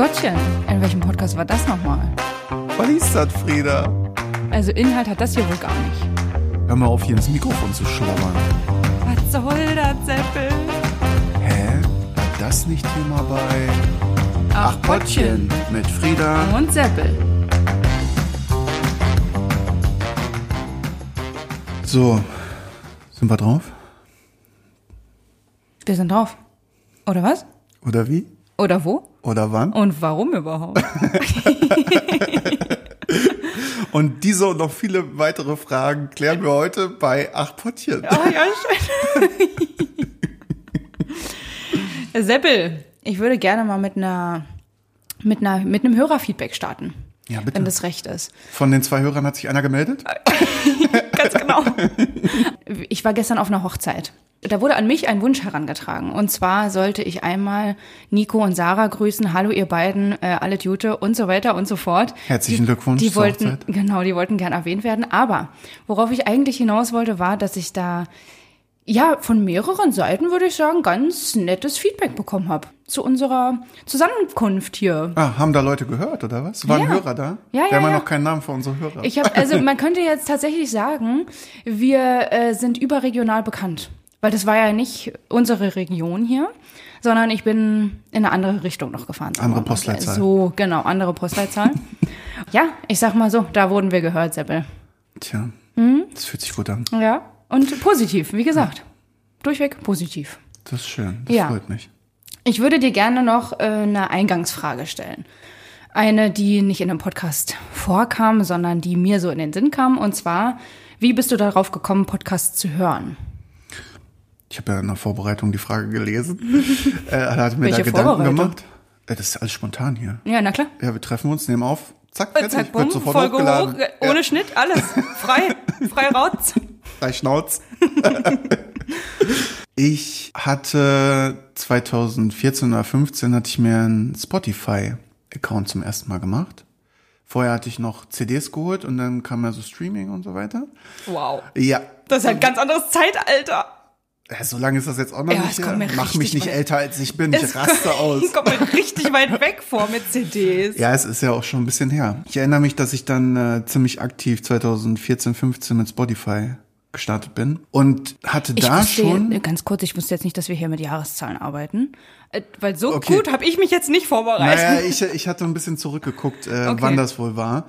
Gottchen, in welchem Podcast war das nochmal? Was ist das, Frieda? Also Inhalt hat das hier wohl gar nicht. Hör mal auf, hier ins Mikrofon zu schlabbern. Was soll das, Seppel? Hä? War das nicht Thema bei mit Frieda? Und Seppel. So, sind wir drauf? Wir sind drauf. Oder was? Oder wie? Oder wo? Oder wann? Und warum überhaupt? Und diese und noch viele weitere Fragen klären wir heute bei Ach Pottchen. Oh ja, schön. Seppel, ich würde gerne mal mit einer mit einer mit einem Hörerfeedback starten, Ja, bitte. wenn das recht ist. Von den zwei Hörern hat sich einer gemeldet? Ganz genau. Ich war gestern auf einer Hochzeit. Da wurde an mich ein Wunsch herangetragen. Und zwar sollte ich einmal Nico und Sarah grüßen. Hallo, ihr beiden, äh, alle Jute und so weiter und so fort. Herzlichen die, Glückwunsch Die zur wollten, Hochzeit. genau, die wollten gern erwähnt werden. Aber worauf ich eigentlich hinaus wollte, war, dass ich da ja, von mehreren Seiten würde ich sagen, ganz nettes Feedback bekommen habe zu unserer Zusammenkunft hier. Ah, haben da Leute gehört, oder was? War ein Ja. Hörer da? Ja, ja, Wir haben ja noch keinen Namen für unsere Hörer. Ich habe, also man könnte jetzt tatsächlich sagen, wir äh, sind überregional bekannt. Weil das war ja nicht unsere Region hier, sondern ich bin in eine andere Richtung noch gefahren. Andere. Postleitzahl. So, genau, andere Postleitzahl. ja, ich sag mal so, da wurden wir gehört, Seppel. Tja, Hm? das fühlt sich gut an. Ja, und positiv, wie gesagt. Durchweg positiv. Das ist schön. Das Ja. freut mich. Ich würde dir gerne noch äh, eine Eingangsfrage stellen. Eine, die nicht in dem Podcast vorkam, sondern die mir so in den Sinn kam. Und zwar, wie bist du darauf gekommen, Podcasts zu hören? Ich habe ja in der Vorbereitung die Frage gelesen. äh, er hat mir Welche da Gedanken gemacht. Äh, das ist alles spontan hier. Ja, na klar. Ja, wir treffen uns, nehmen auf. Zack, fertig. Zack, bumm, sofort Folge hochgeladen. hoch, äh, ohne Schnitt, alles. Frei, frei raus. Drei Schnauz. ich hatte 2014 oder 15 hatte ich mir einen Spotify-Account zum ersten Mal gemacht. Vorher hatte ich noch CDs geholt und dann kam ja so Streaming und so weiter. Wow. Ja. Das ist ein ganz anderes Zeitalter. ja so lange ist das jetzt auch noch Ja, nicht kommt mir Mach mich nicht weit- älter als ich bin. Ich raste aus. Kommt mir richtig weit weg vor mit CDs. Ja, es ist ja auch schon ein bisschen her. Ich erinnere mich, dass ich dann äh, ziemlich aktiv 2014, 15 mit Spotify gestartet bin und hatte Ich da wusste, schon. äh, ganz kurz, ich wusste jetzt nicht, dass wir hier mit Jahreszahlen arbeiten. Äh, Weil so Okay. gut habe ich mich jetzt nicht vorbereitet. Naja, ich, ich hatte ein bisschen zurückgeguckt, äh, Okay. Mhm. wann das wohl war,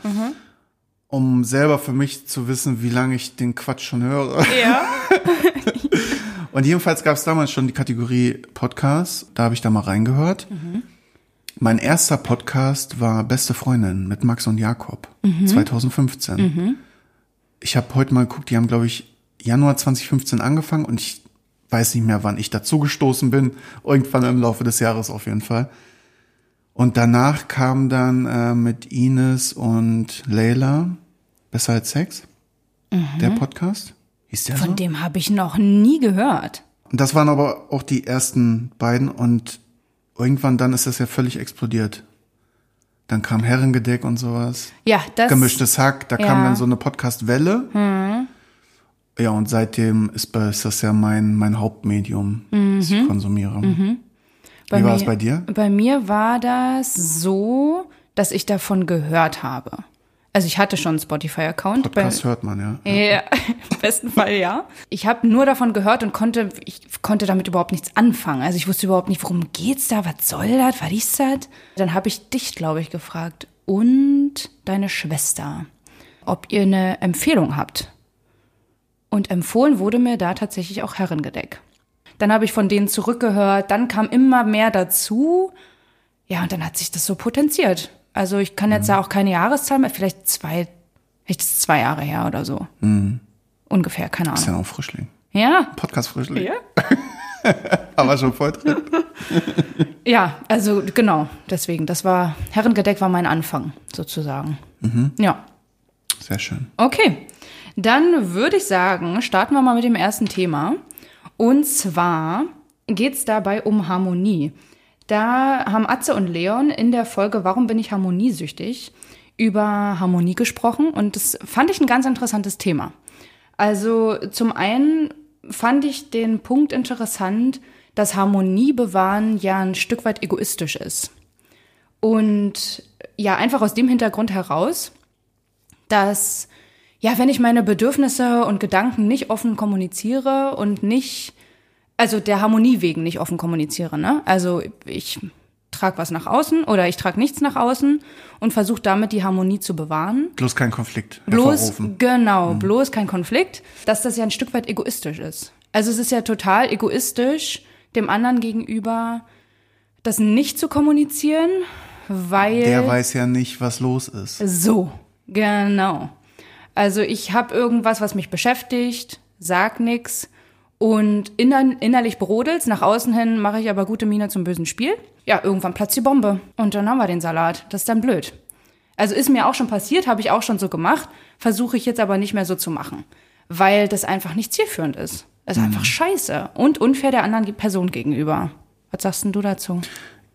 um selber für mich zu wissen, wie lange ich den Quatsch schon höre. Ja. Und jedenfalls gab es damals schon die Kategorie Podcast. Da habe ich da mal reingehört. Mhm. Mein erster Podcast war Beste Freundin mit Max und Jakob, Mhm. 2015. Ich habe heute mal geguckt, die haben, glaube ich, Januar 2015 angefangen und ich weiß nicht mehr, wann ich dazugestoßen bin. Irgendwann im Laufe des Jahres auf jeden Fall. Und danach kam dann äh, mit Ines und Leila Besser als Sex, der Podcast. Hieß der so? Mhm. Von dem habe ich noch nie gehört. Und das waren aber auch die ersten beiden und irgendwann dann ist das ja völlig explodiert. Dann kam Herrengedeck und sowas. Ja, das. Gemischtes Hack, da kam Ja. Mhm. dann so eine Podcast-Welle. Ja, und seitdem ist, ist das ja mein, mein Hauptmedium, das ich konsumiere. Mhm. Bei Wie war mir- es bei dir? Bei mir war das so, dass ich davon gehört habe. Also ich hatte schon einen Spotify-Account. Podcast bei- hört man, ja. Ja, im besten Fall ja. Ich habe nur davon gehört und konnte, ich konnte damit überhaupt nichts anfangen. Also ich wusste überhaupt nicht, worum geht's da, was soll das, was ist das? Dann habe ich dich, glaube ich, gefragt und deine Schwester, ob ihr eine Empfehlung habt. Und empfohlen wurde mir da tatsächlich auch Herrengedeck. Dann habe ich von denen zurückgehört, dann kam immer mehr dazu. Ja, und dann hat sich das so potenziert. Also ich kann jetzt da auch keine Jahreszahl mehr, vielleicht zwei, vielleicht ist zwei Jahre her oder so. Ungefähr, keine Ist Ahnung. ja auch Frischling. Ja. Podcast-Frischling. Ja? Aber schon voll drin. Ja, also genau, deswegen. Das war, Herrengedeck war mein Anfang, sozusagen. Ja. Sehr schön. Okay, dann würde ich sagen, starten wir mal mit dem ersten Thema. Und zwar geht es dabei um Harmonie. Da haben Atze und Leon in der Folge Warum bin ich harmoniesüchtig über Harmonie gesprochen und das fand ich ein ganz interessantes Thema. Also zum einen fand ich den Punkt interessant, dass Harmonie bewahren ja ein Stück weit egoistisch ist. Und ja, einfach aus dem Hintergrund heraus, dass, ja, wenn ich meine Bedürfnisse und Gedanken nicht offen kommuniziere und nicht, also der Harmonie wegen nicht offen kommuniziere, ne? Also ich trage was nach außen oder ich trage nichts nach außen und versuche damit die Harmonie zu bewahren. Bloß kein Konflikt. Bloß, genau, bloß kein Konflikt, dass das ja ein Stück weit egoistisch ist. Also es ist ja total egoistisch, dem anderen gegenüber das nicht zu kommunizieren, weil Der weiß ja nicht, was los ist. so, genau. Also ich habe irgendwas, was mich beschäftigt, sag nix und inner innerlich brodelt's. Nach außen hin mache ich aber gute Miene zum bösen Spiel. Ja, irgendwann platzt die Bombe und dann haben wir den Salat. Das ist dann blöd. Also ist mir auch schon passiert, habe ich auch schon so gemacht, versuche ich jetzt aber nicht mehr so zu machen, weil das einfach nicht zielführend ist. Das ist einfach scheiße und unfair der anderen Person gegenüber. Was sagst denn du dazu?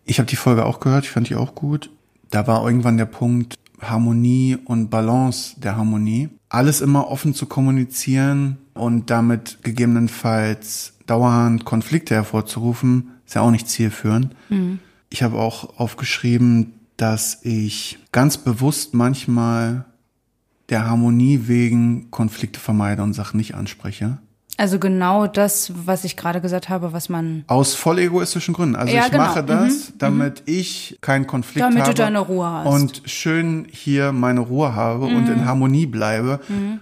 Ich habe die Folge auch gehört, ich fand die auch gut. Da war irgendwann der Punkt Harmonie und Balance der Harmonie. Alles immer offen zu kommunizieren und damit gegebenenfalls dauernd Konflikte hervorzurufen, ist ja auch nicht zielführend. Ich habe auch aufgeschrieben, dass ich ganz bewusst manchmal der Harmonie wegen Konflikte vermeide und Sachen nicht anspreche. Also genau das, was ich gerade gesagt habe, was man Aus voll egoistischen Gründen. Also Ja, ich genau. mache das, damit ich keinen Konflikt Damit du habe. deine Ruhe hast. Und schön hier meine Ruhe habe und Mhm. in Harmonie bleibe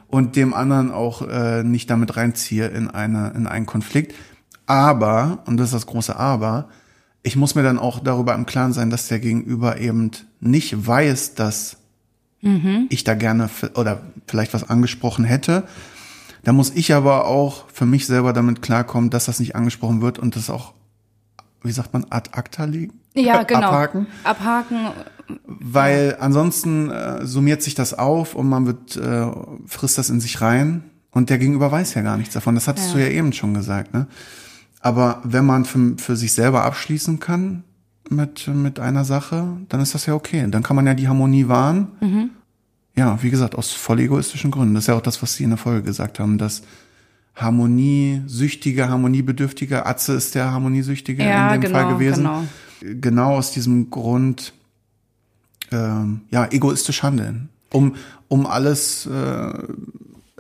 und dem anderen auch äh, nicht damit reinziehe in, eine, in einen Konflikt. Aber, und das ist das große Aber, ich muss mir dann auch darüber im Klaren sein, dass der Gegenüber eben nicht weiß, dass Mhm. ich da gerne oder vielleicht was angesprochen hätte. Da muss ich aber auch für mich selber damit klarkommen, dass das nicht angesprochen wird und das auch, wie sagt man, ad acta legen? ja genau Abhaken. abhaken Weil ansonsten äh, summiert sich das auf und man wird, äh, frisst das in sich rein und der Gegenüber weiß ja gar nichts davon. Das hattest Ja. du ja eben schon gesagt, ne? Aber wenn man für, für sich selber abschließen kann mit, mit einer Sache, dann ist das ja okay. Dann kann man ja die Harmonie wahren. Mhm. Ja, wie gesagt, aus voll egoistischen Gründen. Das ist ja auch das, was Sie in der Folge gesagt haben, dass Harmoniesüchtige, Harmoniebedürftige, Atze ist der Harmoniesüchtige Ja, in dem genau, Fall gewesen. genau. Genau aus diesem Grund, ähm, ja, egoistisch handeln, um, um alles äh,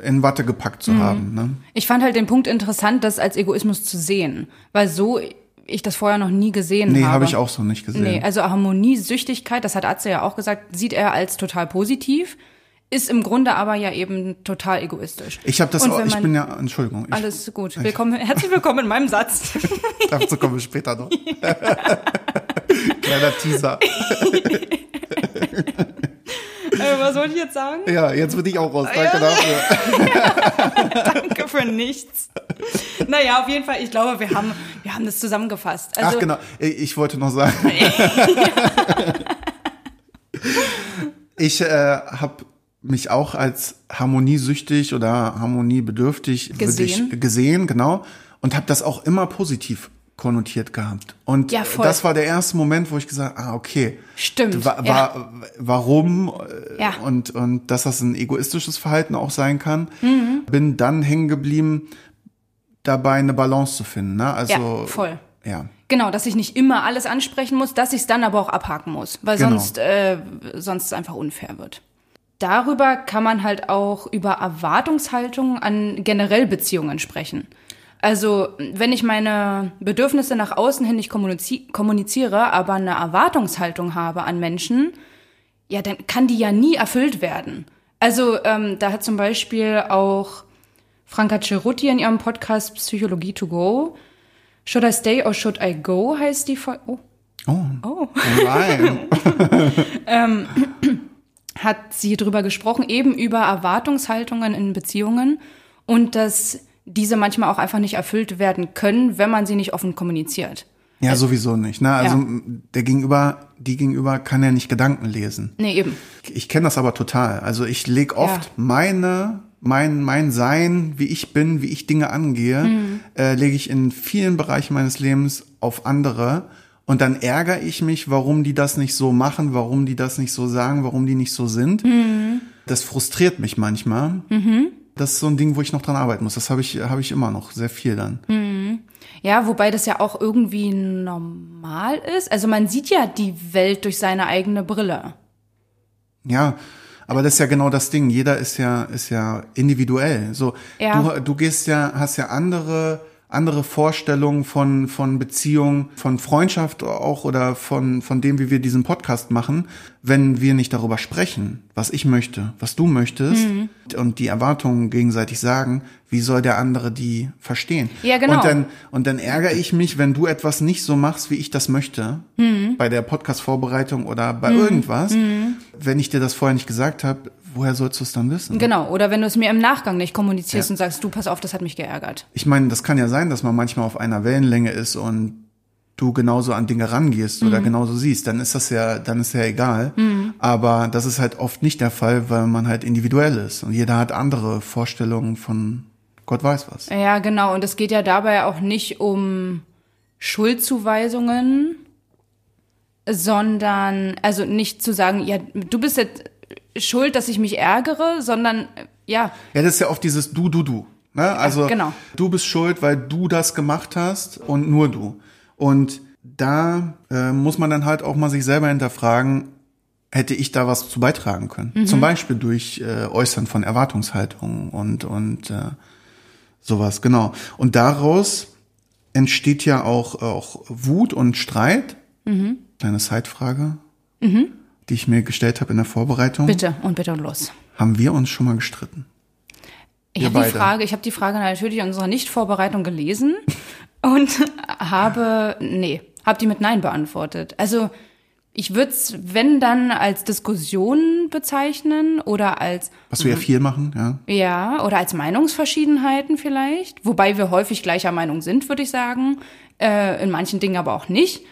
in Watte gepackt Mhm. zu haben. Ne? Ich fand halt den Punkt interessant, das als Egoismus zu sehen, weil so ich das vorher noch nie gesehen Nee, habe. habe ich auch so nicht gesehen. Nee, also Harmoniesüchtigkeit, das hat Atze ja auch gesagt, sieht er als total positiv, ist im Grunde aber ja eben total egoistisch. Ich habe das auch, ich bin ja, Entschuldigung, ich, Alles gut. Willkommen, herzlich willkommen in meinem Satz. dazu kommen wir später noch. Kleiner Teaser. äh, was wollte ich jetzt sagen? Ja, jetzt bin ich auch raus. Danke dafür. Danke für nichts. Naja, auf jeden Fall, ich glaube, wir haben, wir haben das zusammengefasst. Also, Ach genau, ich wollte noch sagen. ich äh, habe mich auch als harmoniesüchtig oder harmoniebedürftig würde Gesehen. Gesehen, genau, und habe das auch immer positiv konnotiert gehabt. Und Ja, das war der erste Moment, wo ich gesagt, ah okay, Stimmt, wa ja. wa warum äh, Ja. und und dass das ein egoistisches Verhalten auch sein kann. Mhm. Bin dann hängen geblieben, dabei eine Balance zu finden. Ne? Also Ja, voll. Ja. Genau, dass ich nicht immer alles ansprechen muss, dass ich es dann aber auch abhaken muss, weil Genau. sonst, äh, sonst es einfach unfair wird. Darüber kann man halt auch über Erwartungshaltungen an generell Beziehungen sprechen. Also, wenn ich meine Bedürfnisse nach außen hin nicht kommunizi kommuniziere, aber eine Erwartungshaltung habe an Menschen, ja, dann kann die ja nie erfüllt werden. Also, ähm, da hat zum Beispiel auch Franka Cerutti in ihrem Podcast Psychologie to Go Should I Stay or Should I Go heißt die Folge. Oh. Oh. Oh. Nein. Hat sie drüber gesprochen, eben über Erwartungshaltungen in Beziehungen und dass diese manchmal auch einfach nicht erfüllt werden können, wenn man sie nicht offen kommuniziert. Ja, sowieso nicht. Ne? Also Ja. der Gegenüber, die Gegenüber kann ja nicht Gedanken lesen. Nee, eben. Ich kenne das aber total. Also ich lege oft Ja. meine, mein, mein Sein, wie ich bin, wie ich Dinge angehe, Mhm. äh, lege ich in vielen Bereichen meines Lebens auf andere. Und dann ärgere ich mich, warum die das nicht so machen, warum die das nicht so sagen, warum die nicht so sind. Mhm. Das frustriert mich manchmal. Das ist so ein Ding, wo ich noch dran arbeiten muss. Das habe ich, habe ich immer noch sehr viel dann. Ja, wobei das ja auch irgendwie normal ist. Also man sieht ja die Welt durch seine eigene Brille. Ja, aber das ist ja genau das Ding. Jeder ist ja, ist ja individuell. So, Ja. du, du gehst ja, hast ja andere, andere Vorstellungen von, von Beziehung, von Freundschaft auch oder von, von dem, wie wir diesen Podcast machen, wenn wir nicht darüber sprechen, was ich möchte, was du möchtest Mhm. und die Erwartungen gegenseitig sagen, wie soll der andere die verstehen? Ja, genau. Und dann, und dann ärgere ich mich, wenn du etwas nicht so machst, wie ich das möchte, Mhm. bei der Podcast-Vorbereitung oder bei irgendwas, wenn ich dir das vorher nicht gesagt habe, woher sollst du es dann wissen? Genau. Oder wenn du es mir im Nachgang nicht kommunizierst Ja. und sagst, du, pass auf, das hat mich geärgert. Ich meine, das kann ja sein, dass man manchmal auf einer Wellenlänge ist und du genauso an Dinge rangehst oder genauso siehst, dann ist das ja, dann ist ja egal. Aber das ist halt oft nicht der Fall, weil man halt individuell ist und jeder hat andere Vorstellungen von Gott weiß was. Ja, genau. Und es geht ja dabei auch nicht um Schuldzuweisungen, sondern, also nicht zu sagen, ja, du bist jetzt schuld, dass ich mich ärgere, sondern, äh, ja, Ja, das ist ja oft dieses Du, Du, Du. Ne? Also genau. du bist schuld, weil du das gemacht hast und nur du. Und da äh, muss man dann halt auch mal sich selber hinterfragen, hätte ich da was zu beitragen können? Mhm. Zum Beispiel durch äh, Äußern von Erwartungshaltungen und, und äh, sowas, genau. Und daraus entsteht ja auch, auch Wut und Streit. Mhm. Kleine Zeitfrage, die ich mir gestellt habe in der Vorbereitung. bitte und bitte und los. Haben wir uns schon mal gestritten? Ich habe die. Frage, ich habe die Frage natürlich in unserer Nichtvorbereitung gelesen und habe, nee, habe die mit Nein beantwortet. Also ich würde es, wenn dann, als Diskussion bezeichnen oder als Was wir ja viel machen, ja. Ja, oder als Meinungsverschiedenheiten vielleicht, wobei wir häufig gleicher Meinung sind, würde ich sagen, äh, in manchen Dingen aber auch nicht.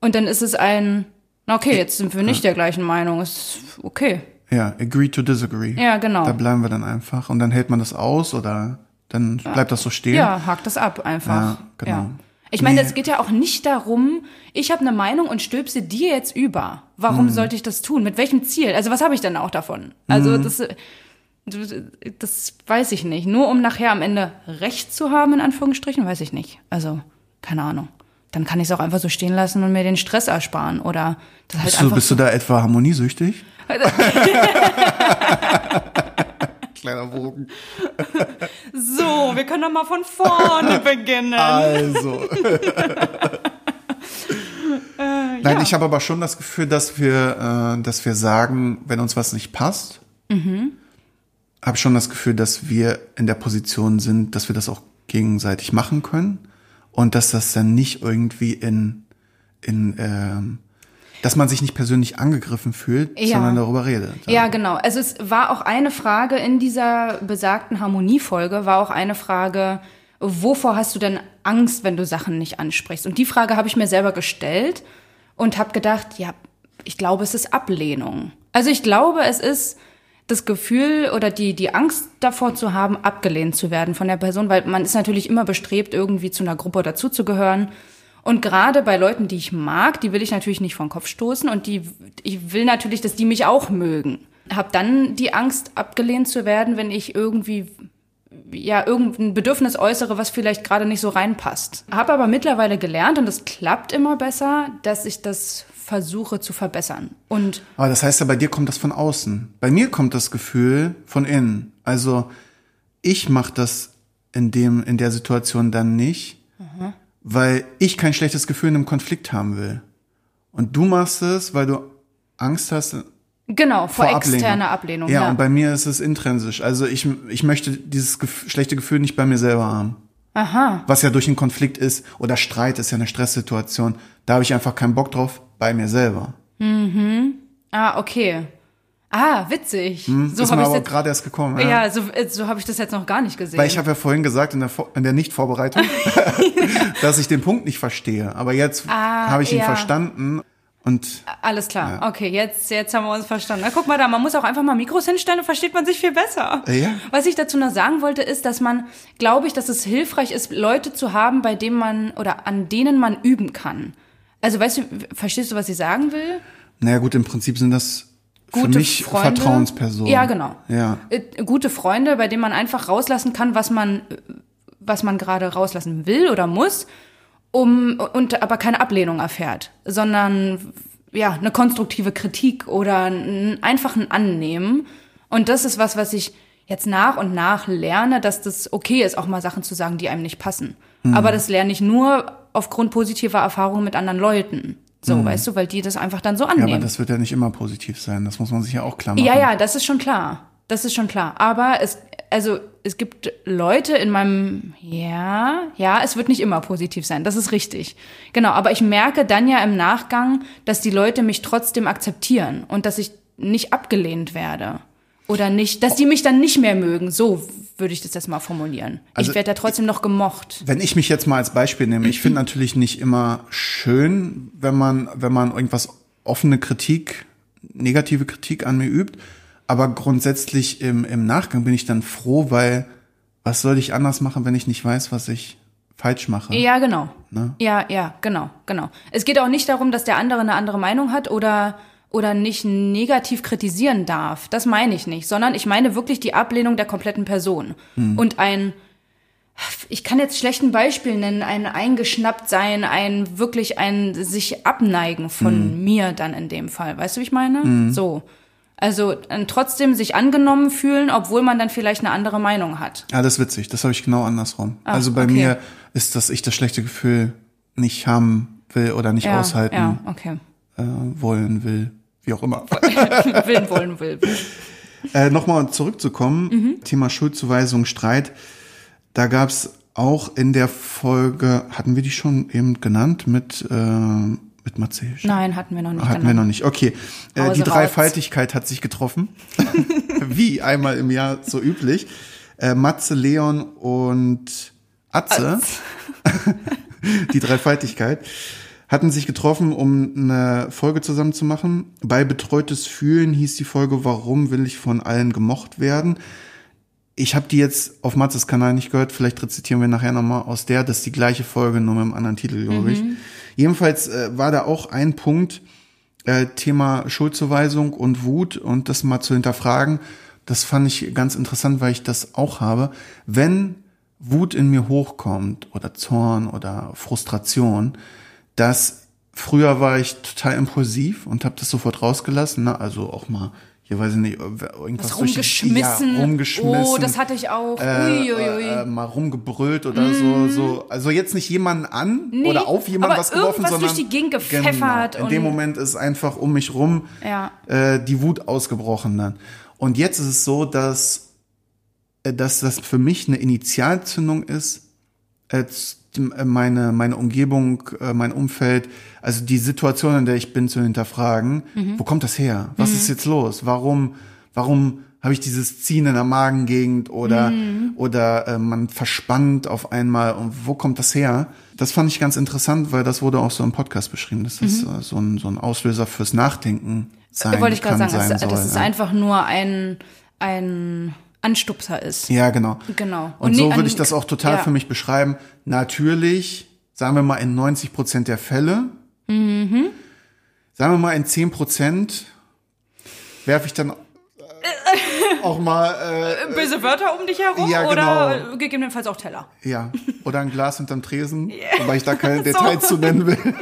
Und dann ist es ein, okay, jetzt sind wir nicht der gleichen Meinung, ist okay. Ja, agree to disagree. Ja, genau. Da bleiben wir dann einfach und dann hält man das aus oder dann bleibt das so stehen. Ja, hakt das ab einfach. Ja, genau. Ich meine, Nee. es geht ja auch nicht darum, ich habe eine Meinung und stülpse dir jetzt über. Warum Mhm. sollte ich das tun? Mit welchem Ziel? Also was habe ich denn auch davon? Also Mhm. das, das weiß ich nicht. Nur um nachher am Ende Recht zu haben, in Anführungsstrichen, weiß ich nicht. Also, keine Ahnung. Dann kann ich es auch einfach so stehen lassen und mir den Stress ersparen. Oder das halt Bist du, einfach bist du da etwa harmoniesüchtig? Kleiner Bogen. so, wir können doch mal von vorne beginnen. Also. Nein, ja. ich habe aber schon das Gefühl, dass wir, äh, dass wir sagen, wenn uns was nicht passt, Mhm. habe schon das Gefühl, dass wir in der Position sind, dass wir das auch gegenseitig machen können und dass das dann nicht irgendwie in, in ähm, dass man sich nicht persönlich angegriffen fühlt, Ja. sondern darüber redet. Ja, genau. Also es war auch eine Frage in dieser besagten Harmoniefolge, war auch eine Frage, wovor hast du denn Angst, wenn du Sachen nicht ansprichst? Und die Frage habe ich mir selber gestellt und habe gedacht, ja, ich glaube, es ist Ablehnung. Also ich glaube, es ist das Gefühl oder die, die Angst davor zu haben, abgelehnt zu werden von der Person, weil man ist natürlich immer bestrebt, irgendwie zu einer Gruppe dazuzugehören. Und gerade bei Leuten, die ich mag, die will ich natürlich nicht vom Kopf stoßen und die, ich will natürlich, dass die mich auch mögen. Hab dann die Angst, abgelehnt zu werden, wenn ich irgendwie ja irgendein Bedürfnis äußere, was vielleicht gerade nicht so reinpasst. Habe aber mittlerweile gelernt und es klappt immer besser, dass ich das versuche zu verbessern. Und Aber das heißt ja, bei dir kommt das von außen. Bei mir kommt das Gefühl von innen. Also ich mache das in dem in der Situation dann nicht, weil ich kein schlechtes Gefühl in einem Konflikt haben will. Und du machst es, weil du Angst hast genau, vor, vor externer Ablehnung. Ja, ja. und bei mir ist es intrinsisch. Also ich ich möchte dieses gef schlechte Gefühl nicht bei mir selber haben. Aha. Was ja durch einen Konflikt ist oder Streit ist ja eine Stresssituation. Da habe ich einfach keinen Bock drauf bei mir selber. Ah, okay. Ah, witzig. so Hm, ist habe mir ich aber jetzt. gerade erst gekommen. Ja, so, äh, so habe ich das jetzt noch gar nicht gesehen. Weil ich habe ja vorhin gesagt in der, in der Nichtvorbereitung, dass ich den Punkt nicht verstehe. Aber jetzt Ah, habe ich ihn ja. verstanden und Alles klar. Okay, jetzt, jetzt haben wir uns verstanden. Na, guck mal da, man muss auch einfach mal Mikros hinstellen, dann versteht man sich viel besser. Ja. Was ich dazu noch sagen wollte, ist, dass man, glaube ich, dass es hilfreich ist, Leute zu haben, bei denen man oder an denen man üben kann. Also, weißt du, verstehst du, was ich sagen will? naja gut, im Prinzip sind das für Gute mich Freunde. Vertrauenspersonen. Ja, genau. Ja. Äh, Gute Freunde, bei denen man einfach rauslassen kann, was man, was man gerade rauslassen will oder muss. um und aber keine Ablehnung erfährt, sondern ja, eine konstruktive Kritik oder einen einfachen Annehmen. Und das ist was, was ich jetzt nach und nach lerne, dass das okay ist, auch mal Sachen zu sagen, die einem nicht passen. Mhm. Aber das lerne ich nur aufgrund positiver Erfahrungen mit anderen Leuten. So, mhm. weißt du, weil die das einfach dann so annehmen. Ja, aber das wird ja nicht immer positiv sein. Das muss man sich ja auch klar machen. Ja, ja, das ist schon klar. Das ist schon klar. Aber es, also, es gibt Leute in meinem, ja, ja, es wird nicht immer positiv sein. Das ist richtig. Genau. Aber ich merke dann ja im Nachgang, dass die Leute mich trotzdem akzeptieren und dass ich nicht abgelehnt werde. Oder nicht, dass die mich dann nicht mehr mögen. So würde ich das jetzt mal formulieren. Also, ich werde da trotzdem noch gemocht. Wenn ich mich jetzt mal als Beispiel nehme, ich finde natürlich nicht immer schön, wenn man, wenn man irgendwas offene Kritik, negative Kritik an mir übt. Aber grundsätzlich im, im Nachgang bin ich dann froh, weil was soll ich anders machen, wenn ich nicht weiß, was ich falsch mache? Ja, genau. Ne? Ja, ja, genau, genau. Es geht auch nicht darum, dass der andere eine andere Meinung hat oder oder nicht negativ kritisieren darf. Das meine ich nicht, sondern ich meine wirklich die Ablehnung der kompletten Person. Hm. Und ein, ich kann jetzt schlechten Beispiel nennen, ein eingeschnappt sein, ein wirklich ein sich abneigen von hm. mir dann in dem Fall. Weißt du, wie ich meine? Hm. So. Also trotzdem sich angenommen fühlen, obwohl man dann vielleicht eine andere Meinung hat. Ja, das ist witzig. Das habe ich genau andersrum. Ach, also bei okay. mir ist, dass ich das schlechte Gefühl nicht haben will oder nicht ja, aushalten ja, okay. äh, wollen will wie auch immer. Willen wollen will. Äh, Nochmal zurückzukommen, mhm. Thema Schuldzuweisung, Streit. Da gab's auch in der Folge, hatten wir die schon eben genannt, mit, äh, mit Matze? Nein, hatten wir noch nicht. Hatten genannt. wir noch nicht. Okay. Äh, die Dreifaltigkeit hat sich getroffen. wie einmal im Jahr so üblich. Äh, Matze, Leon und Atze. Atze. die Dreifaltigkeit hatten sich getroffen, um eine Folge zusammen zu machen. Bei Betreutes Fühlen hieß die Folge, warum will ich von allen gemocht werden? Ich habe die jetzt auf Matzes Kanal nicht gehört, vielleicht rezitieren wir nachher nochmal aus der, das ist die gleiche Folge, nur mit einem anderen Titel, glaube ich. Mhm. Jedenfalls äh, war da auch ein Punkt, äh, Thema Schuldzuweisung und Wut und das mal zu hinterfragen. Das fand ich ganz interessant, weil ich das auch habe. Wenn Wut in mir hochkommt oder Zorn oder Frustration, dass früher war ich total impulsiv und habe das sofort rausgelassen, ne? also auch mal hier weiß ich nicht, irgendwas Was rumgeschmissen. Ja, rumgeschmissen. Oh, das hatte ich auch. Äh, Uiuiui. Äh, mal rumgebrüllt oder mm. so, so. Also jetzt nicht jemanden an nee, oder auf jemanden was geworfen, sondern durch die Gegend gepfeffert. Genau, in dem Moment ist einfach um mich rum ja. äh, die Wut ausgebrochen dann. Und jetzt ist es so, dass, äh, dass das für mich eine Initialzündung ist, äh, äh, meine, meine Umgebung, äh, mein Umfeld, also die Situation, in der ich bin, zu hinterfragen. Mhm. Wo kommt das her? Was mhm. ist jetzt los? Warum, warum habe ich dieses Ziehen in der Magengegend oder, mhm. oder äh, man verspannt auf einmal und wo kommt das her? Das fand ich ganz interessant, weil das wurde auch so im Podcast beschrieben, dass das mhm. so, ein, so ein Auslöser fürs Nachdenken sein Wollte ich gerade sagen, sein das, soll, das ist ja. einfach nur ein, ein Anstupser ist. Ja, genau. Genau. Und, und so würde ich das auch total ja. für mich beschreiben. Natürlich, sagen wir mal in 90 Prozent der Fälle, mhm. sagen wir mal in 10 Prozent werfe ich dann äh, auch mal äh, böse Wörter um dich herum ja, genau. oder gegebenenfalls auch Teller. Ja, oder ein Glas hinterm Tresen, yeah. wobei ich da keine so. Details zu nennen will.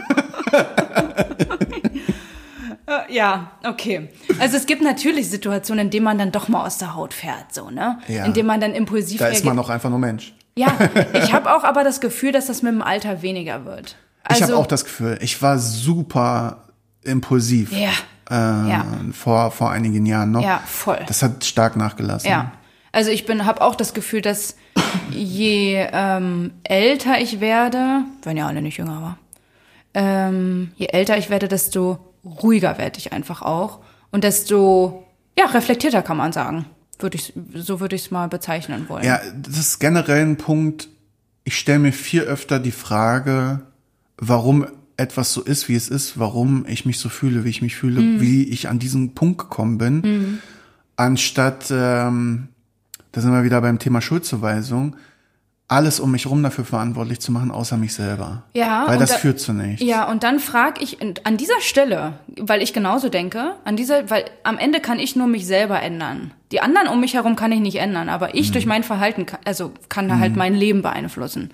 Äh, ja, okay. Also es gibt natürlich Situationen, in denen man dann doch mal aus der Haut fährt, so, ne? Ja. In denen man dann impulsiv Da ist man doch einfach nur Mensch. Ja, ich habe auch aber das Gefühl, dass das mit dem Alter weniger wird. Also, ich habe auch das Gefühl, ich war super impulsiv. Ja. Äh, ja. Vor, vor einigen Jahren noch. Ja, voll. Das hat stark nachgelassen. Ja. Also ich bin, habe auch das Gefühl, dass je ähm, älter ich werde, wenn ja alle nicht jünger war, ähm, je älter ich werde, desto ruhiger werde ich einfach auch und desto ja reflektierter kann man sagen. Würde ich so würde ich es mal bezeichnen wollen. Ja, das ist generell ein Punkt. Ich stelle mir viel öfter die Frage, warum etwas so ist, wie es ist, warum ich mich so fühle, wie ich mich fühle, mhm. wie ich an diesen Punkt gekommen bin, mhm. anstatt ähm, da sind wir wieder beim Thema Schuldzuweisung, alles um mich rum dafür verantwortlich zu machen, außer mich selber. Ja. Weil das da, führt zu nichts. Ja, und dann frage ich an dieser Stelle, weil ich genauso denke, an dieser, weil am Ende kann ich nur mich selber ändern. Die anderen um mich herum kann ich nicht ändern, aber ich mhm. durch mein Verhalten, kann, also kann da halt mhm. halt mein Leben beeinflussen.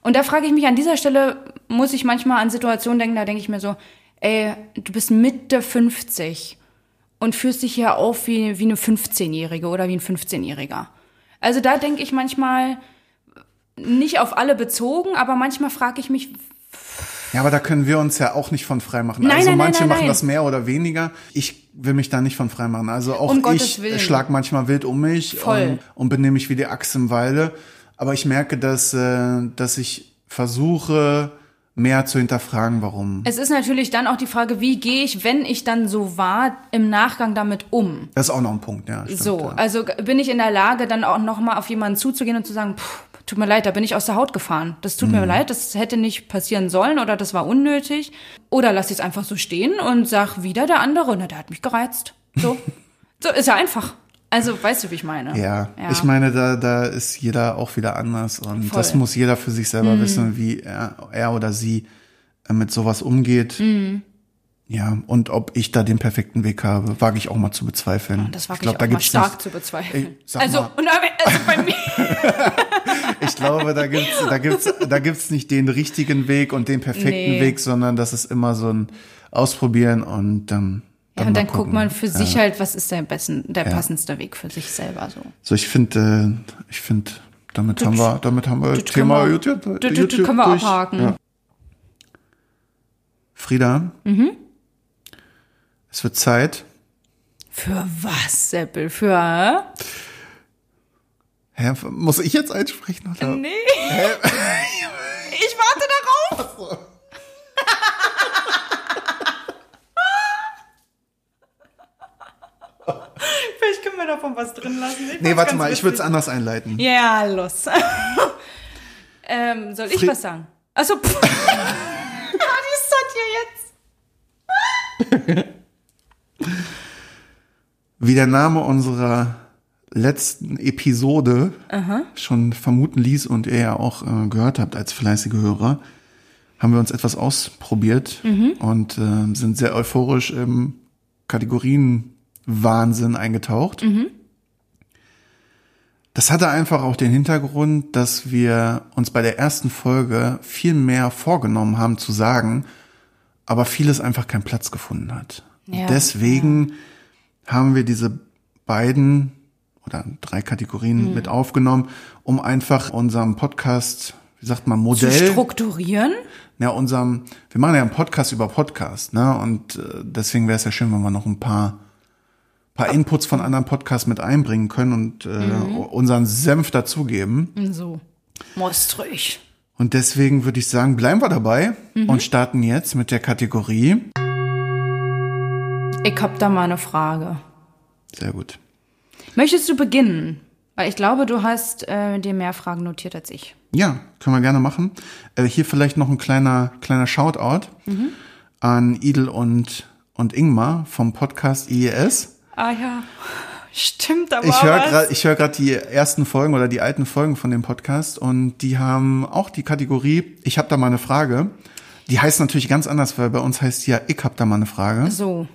Und da frage ich mich an dieser Stelle, muss ich manchmal an Situationen denken, da denke ich mir so, ey, du bist Mitte 50 und führst dich hier auf wie, wie eine 15-Jährige oder wie ein 15-Jähriger. Also da denke ich manchmal, nicht auf alle bezogen, aber manchmal frage ich mich, Ja, aber da können wir uns ja auch nicht von frei machen. Nein, also nein, manche nein, machen das mehr oder weniger. Ich will mich da nicht von frei machen. Also auch Um ich schlag manchmal wild um mich und, und benehme mich wie die Axt im Walde. Aber ich merke, dass, äh, dass ich versuche, mehr zu hinterfragen, warum. es ist natürlich dann auch die Frage, wie gehe ich, wenn ich dann so war, im Nachgang damit um? Das ist auch noch ein Punkt, ja. Stimmt, So, ja. also bin ich in der Lage, dann auch nochmal auf jemanden zuzugehen und zu sagen, pff, tut mir leid, da bin ich aus der Haut gefahren. Das tut Mhm. mir leid, das hätte nicht passieren sollen oder das war unnötig. Oder lass ich es einfach so stehen und sag wieder der andere, na, der hat mich gereizt. So, so ist ja einfach. Also, weißt du, wie ich meine? Ja, ich meine, da, da ist jeder auch wieder anders und Voll. das muss jeder für sich selber wissen, wie er, er oder sie mit sowas umgeht. Ja, und ob ich da den perfekten Weg habe, wage ich auch mal zu bezweifeln. Das wage ich, glaub, auch da mal gibt's stark nicht- zu bezweifeln. Ey, also, mal. also bei mir. Ich glaube, da gibt's, da gibt's, da gibt's nicht den richtigen Weg und den perfekten Nee. Weg, sondern das ist immer so ein Ausprobieren und dann. Ja, dann und dann guckt man für sich halt, was ist der besten, der passendste Weg für sich selber so. So, ich finde, äh, ich finde, damit haben wir, damit haben wir das Thema wir- YouTube, das- das- das können wir durch. abhaken. Ja. Frieda, Mhm. Es wird Zeit. Für was, Seppel? Für? Hä, muss ich jetzt einsprechen? Oder? Nee. Ich warte darauf. Vielleicht können wir davon was drin lassen. Ich Nee, warte mal, ich würde es anders einleiten. Ja, los. ähm, soll ich Fri- was sagen? Achso, pff. Die ist das hier jetzt. Wie der Name unserer letzten Episode schon vermuten ließ und ihr ja auch äh, gehört habt als fleißige Hörer, haben wir uns etwas ausprobiert und äh, sind sehr euphorisch im Kategorienwahnsinn eingetaucht. Das hatte einfach auch den Hintergrund, dass wir uns bei der ersten Folge viel mehr vorgenommen haben zu sagen, aber vieles einfach keinen Platz gefunden hat. Ja, Deswegen haben wir diese beiden oder drei Kategorien Mhm. mit aufgenommen, um einfach unserem Podcast, wie sagt man, Zu Modell, strukturieren? ja, unserem, wir machen ja einen Podcast über Podcast, ne? Und äh, deswegen wäre es ja schön, wenn wir noch ein paar, paar Inputs von anderen Podcasts mit einbringen können und äh, Mhm. unseren Senf dazugeben. So. Most ruhig. Und deswegen würde ich sagen, bleiben wir dabei Mhm. und starten jetzt mit der Kategorie. Ich hab da mal eine Frage. Sehr gut. Möchtest du beginnen? Weil ich glaube, du hast äh, dir mehr Fragen notiert als ich. Ja, können wir gerne machen. Äh, hier vielleicht noch ein kleiner, kleiner Shoutout an Idel und, und Ingmar vom Podcast IES. Ah ja, stimmt aber Ich höre gerade, gerade die ersten Folgen oder die alten Folgen von dem Podcast und die haben auch die Kategorie. Ich habe da mal eine Frage. Die heißt natürlich ganz anders, weil bei uns heißt ja ich hab da mal eine Frage. So,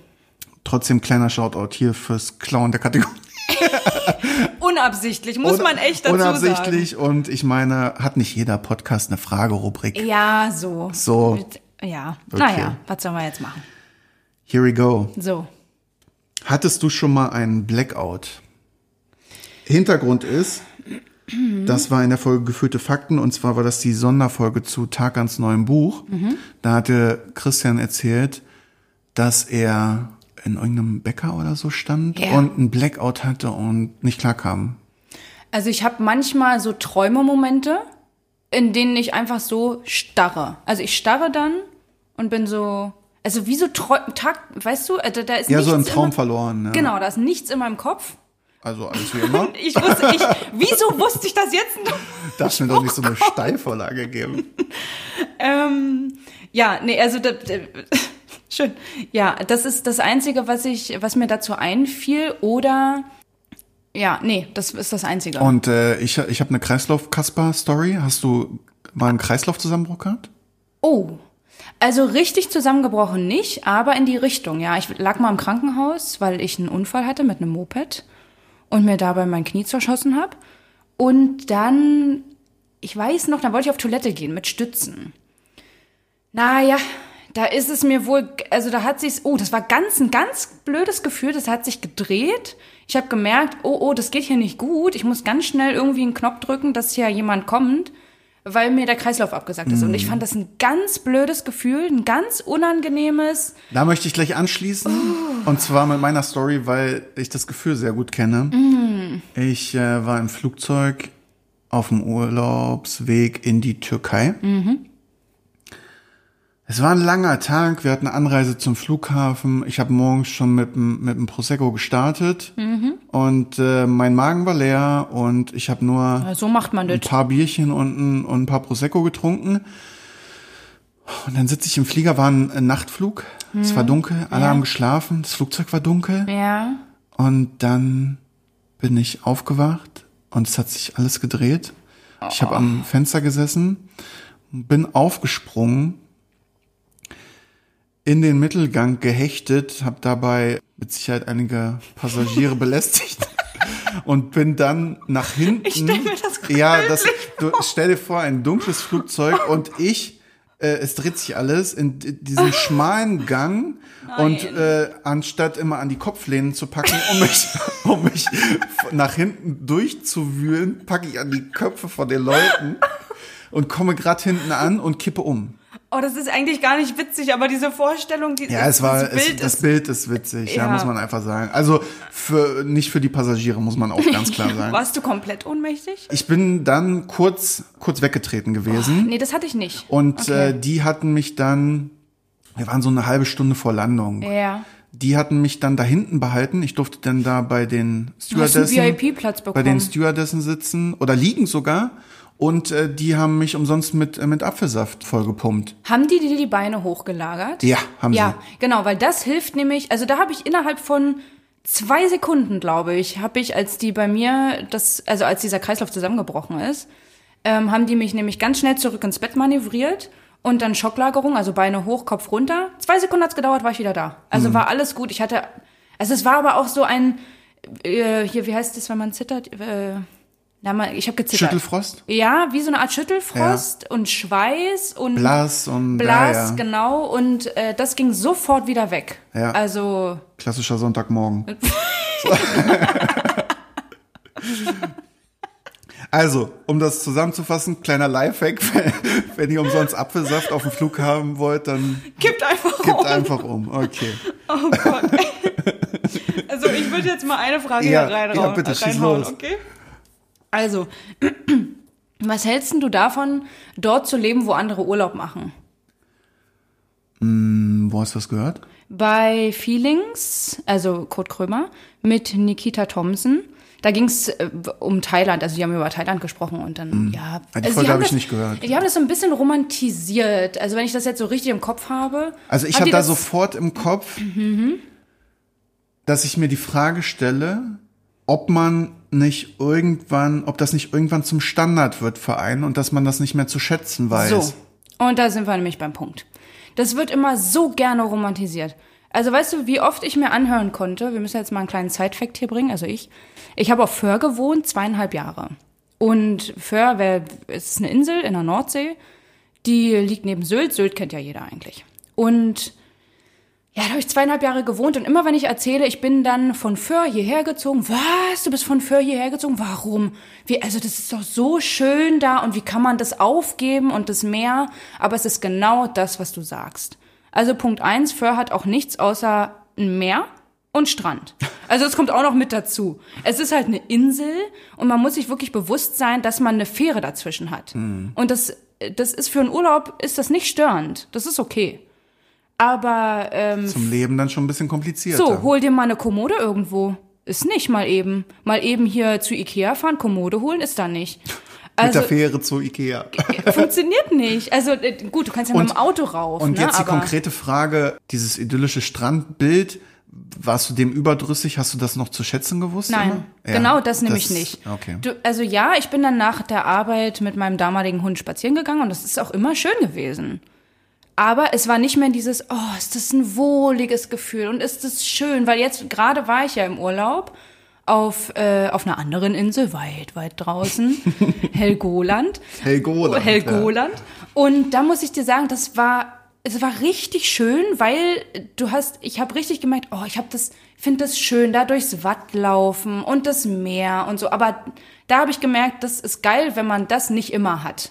Trotzdem kleiner Shoutout hier fürs Klauen der Kategorie. unabsichtlich, muss man echt dazu Unabsichtlich und ich meine, hat nicht jeder Podcast eine Fragerubrik. sagen. Ja, so. So. Mit- Ja, Okay. naja, was sollen wir jetzt machen? Here we go. So. Hattest du schon mal einen Blackout? Hintergrund ist, das war in der Folge Gefühlte Fakten und zwar war das die Sonderfolge zu Tarkans neuem Buch. Da hatte Christian erzählt, dass er in irgendeinem Bäcker oder so stand Ja. und einen Blackout hatte und nicht klarkam. Also ich habe manchmal so Träumemomente, in denen ich einfach so starre. Also ich starre dann und bin so, also wie so Träu Tag, weißt du, also da ist Ja, so im Traum immer, verloren. Ja. Genau, da ist nichts in meinem Kopf. Also alles wie immer. Ich wusste, ich, wieso wusste ich das jetzt? noch? Darfst mir doch nicht so eine Steilvorlage geben. Ähm, ja, nee, also da, da, schön. Ja, das ist das Einzige, was ich, was mir dazu einfiel. Oder ja, nee, das ist das Einzige. Und äh, ich, ich habe eine Kreislauf-Kasper-Story. Hast du mal einen Kreislaufzusammenbruch gehabt? Oh. Also richtig zusammengebrochen nicht, aber in die Richtung, ja. Ich lag mal im Krankenhaus, weil ich einen Unfall hatte mit einem Moped und mir dabei mein Knie zerschossen habe. Und dann ich weiß noch, da wollte ich auf Toilette gehen mit Stützen. Naja, da ist es mir wohl, also da hat sich's, oh, das war ganz ein ganz blödes Gefühl, das hat sich gedreht. Ich habe gemerkt, oh, oh, das geht hier nicht gut. Ich muss ganz schnell irgendwie einen Knopf drücken, dass hier jemand kommt, weil mir der Kreislauf abgesagt ist. Und ich fand das ein ganz blödes Gefühl, ein ganz unangenehmes. Da möchte ich gleich anschließen. Und zwar mit meiner Story, weil ich das Gefühl sehr gut kenne. Ich äh, war im Flugzeug auf dem Urlaubsweg in die Türkei. Es war ein langer Tag. Wir hatten eine Anreise zum Flughafen. Ich habe morgens schon mit, dem- mit dem Prosecco gestartet. Und äh, mein Magen war leer und ich habe nur Ja, So macht man ein das. paar Bierchen und ein, und ein paar Prosecco getrunken. Und dann sitze ich im Flieger, war ein, Nachtflug. Es war dunkel, alle haben geschlafen, das Flugzeug war dunkel. Ja. Und dann bin ich aufgewacht und es hat sich alles gedreht. Ich habe am Fenster gesessen, bin aufgesprungen, in den Mittelgang gehechtet, habe dabei mit Sicherheit einige Passagiere belästigt und bin dann nach hinten. Ich stell mir das Ja, das, du stell dir vor, ein dunkles Flugzeug und ich, äh, es dreht sich alles in d- diesem schmalen Gang und äh, anstatt immer an die Kopflehnen zu packen, um mich, um mich nach hinten durchzuwühlen, packe ich an die Köpfe von den Leuten und komme gerade hinten an und kippe um. Oh, das ist eigentlich gar nicht witzig, aber diese Vorstellung, die, Ja, es war, das Bild es, das ist, Bild ist witzig, ja. Ja. muss man einfach sagen. Also für, nicht für die Passagiere, muss man auch ganz klar sagen. warst du komplett ohnmächtig? Ich bin dann kurz, kurz weggetreten gewesen. Nee, das hatte ich nicht. Und Okay. äh, die hatten mich dann, wir waren so eine halbe Stunde vor Landung. Ja. Die hatten mich dann da hinten behalten. Ich durfte dann da bei den Stewardessen, bei den. Stewardessen sitzen oder liegen sogar. Und äh, die haben mich umsonst mit, äh, mit Apfelsaft vollgepumpt. Haben die dir die Beine hochgelagert? Ja, haben Ja, sie. genau, weil das hilft nämlich, also da habe ich innerhalb von zwei Sekunden, glaube ich, habe ich, als die bei mir, das, also als dieser Kreislauf zusammengebrochen ist, ähm, haben die mich nämlich ganz schnell zurück ins Bett manövriert und dann Schocklagerung, also Beine hoch, Kopf runter. Zwei Sekunden hat's gedauert, war ich wieder da. Mhm. Also war alles gut. Ich hatte, also es war aber auch so ein, äh, hier, wie heißt das, wenn man zittert? Äh, mal, ich habe gezittert. Schüttelfrost, Ja, wie so eine Art Schüttelfrost und Schweiß und Blass und Blass, ja, ja. genau. Und äh, das ging sofort wieder weg. Ja. Also, klassischer Sonntagmorgen. So. Also, um das zusammenzufassen, kleiner Lifehack, wenn, ihr umsonst Apfelsaft auf dem Flug haben wollt, dann kippt einfach gebt um. einfach um. Okay. Oh Gott. also, ich würde jetzt mal eine Frage Ja, hier reinhauen, ja, bitte, schieß reinhauen, los. okay? Also, was hältst du davon, dort zu leben, wo andere Urlaub machen? Hm, Wo hast du das gehört? Bei Feelings, also Kurt Krömer, mit Nikita Thompson. Da ging es äh, um Thailand, also die haben über Thailand gesprochen und dann, ja. Ah, die also Folge die haben hab ich das- nicht gehört. Die haben das so ein bisschen romantisiert. Also wenn ich das jetzt so richtig im Kopf habe. Also ich habe da sofort im Kopf, dass ich mir die Frage stelle, ob man nicht irgendwann, ob das nicht irgendwann zum Standard wird für einen und dass man das nicht mehr zu schätzen weiß. So. Und da sind wir nämlich beim Punkt. Das wird immer so gerne romantisiert. Also weißt du, wie oft ich mir anhören konnte, wir müssen jetzt mal einen kleinen Side-Fact hier bringen, also ich. Ich habe auf Föhr gewohnt, zweieinhalb Jahre. Und Föhr es ist eine Insel in der Nordsee, die liegt neben Sylt. Sylt kennt ja jeder eigentlich. Und ja, da habe ich zweieinhalb Jahre gewohnt und immer wenn ich erzähle, ich bin dann von Föhr hierher gezogen. Was? Du bist von Föhr hierher gezogen? Warum? Wie, also das ist doch so schön da und wie kann man das aufgeben und das Meer? Aber es ist genau das, was du sagst. Also Punkt eins, Föhr hat auch nichts außer ein Meer und Strand. Also das kommt auch noch mit dazu. Es ist halt eine Insel und man muss sich wirklich bewusst sein, dass man eine Fähre dazwischen hat. Und das, das ist für einen Urlaub, ist das nicht störend. Das ist okay. Aber ähm, Zum Leben dann schon ein bisschen komplizierter. so, hol dir mal eine Kommode irgendwo. Ist nicht mal eben. Mal eben hier zu Ikea fahren, Kommode holen, ist da nicht. Mit Also der Fähre zu Ikea. funktioniert nicht. Also äh, gut, du kannst ja mit Und- dem Auto rauf. Und ne? jetzt die konkrete Frage, dieses idyllische Strandbild, warst du dem überdrüssig? Hast du das noch zu schätzen gewusst? Nein? Ja, genau das nämlich nicht. Okay. Du, also ja, ich bin dann nach der Arbeit mit meinem damaligen Hund spazieren gegangen und das ist auch immer schön gewesen. Aber es war nicht mehr dieses, oh, ist das ein wohliges Gefühl und ist das schön, weil jetzt gerade war ich ja im Urlaub auf, äh, auf einer anderen Insel, weit, weit draußen, Helgoland. Helgoland. Helgoland. Und da muss ich dir sagen, das war, es war richtig schön, weil du hast, ich habe richtig gemerkt, oh, ich habe das, finde das schön, da durchs Watt laufen und das Meer und so. Aber da habe ich gemerkt, das ist geil, wenn man das nicht immer hat.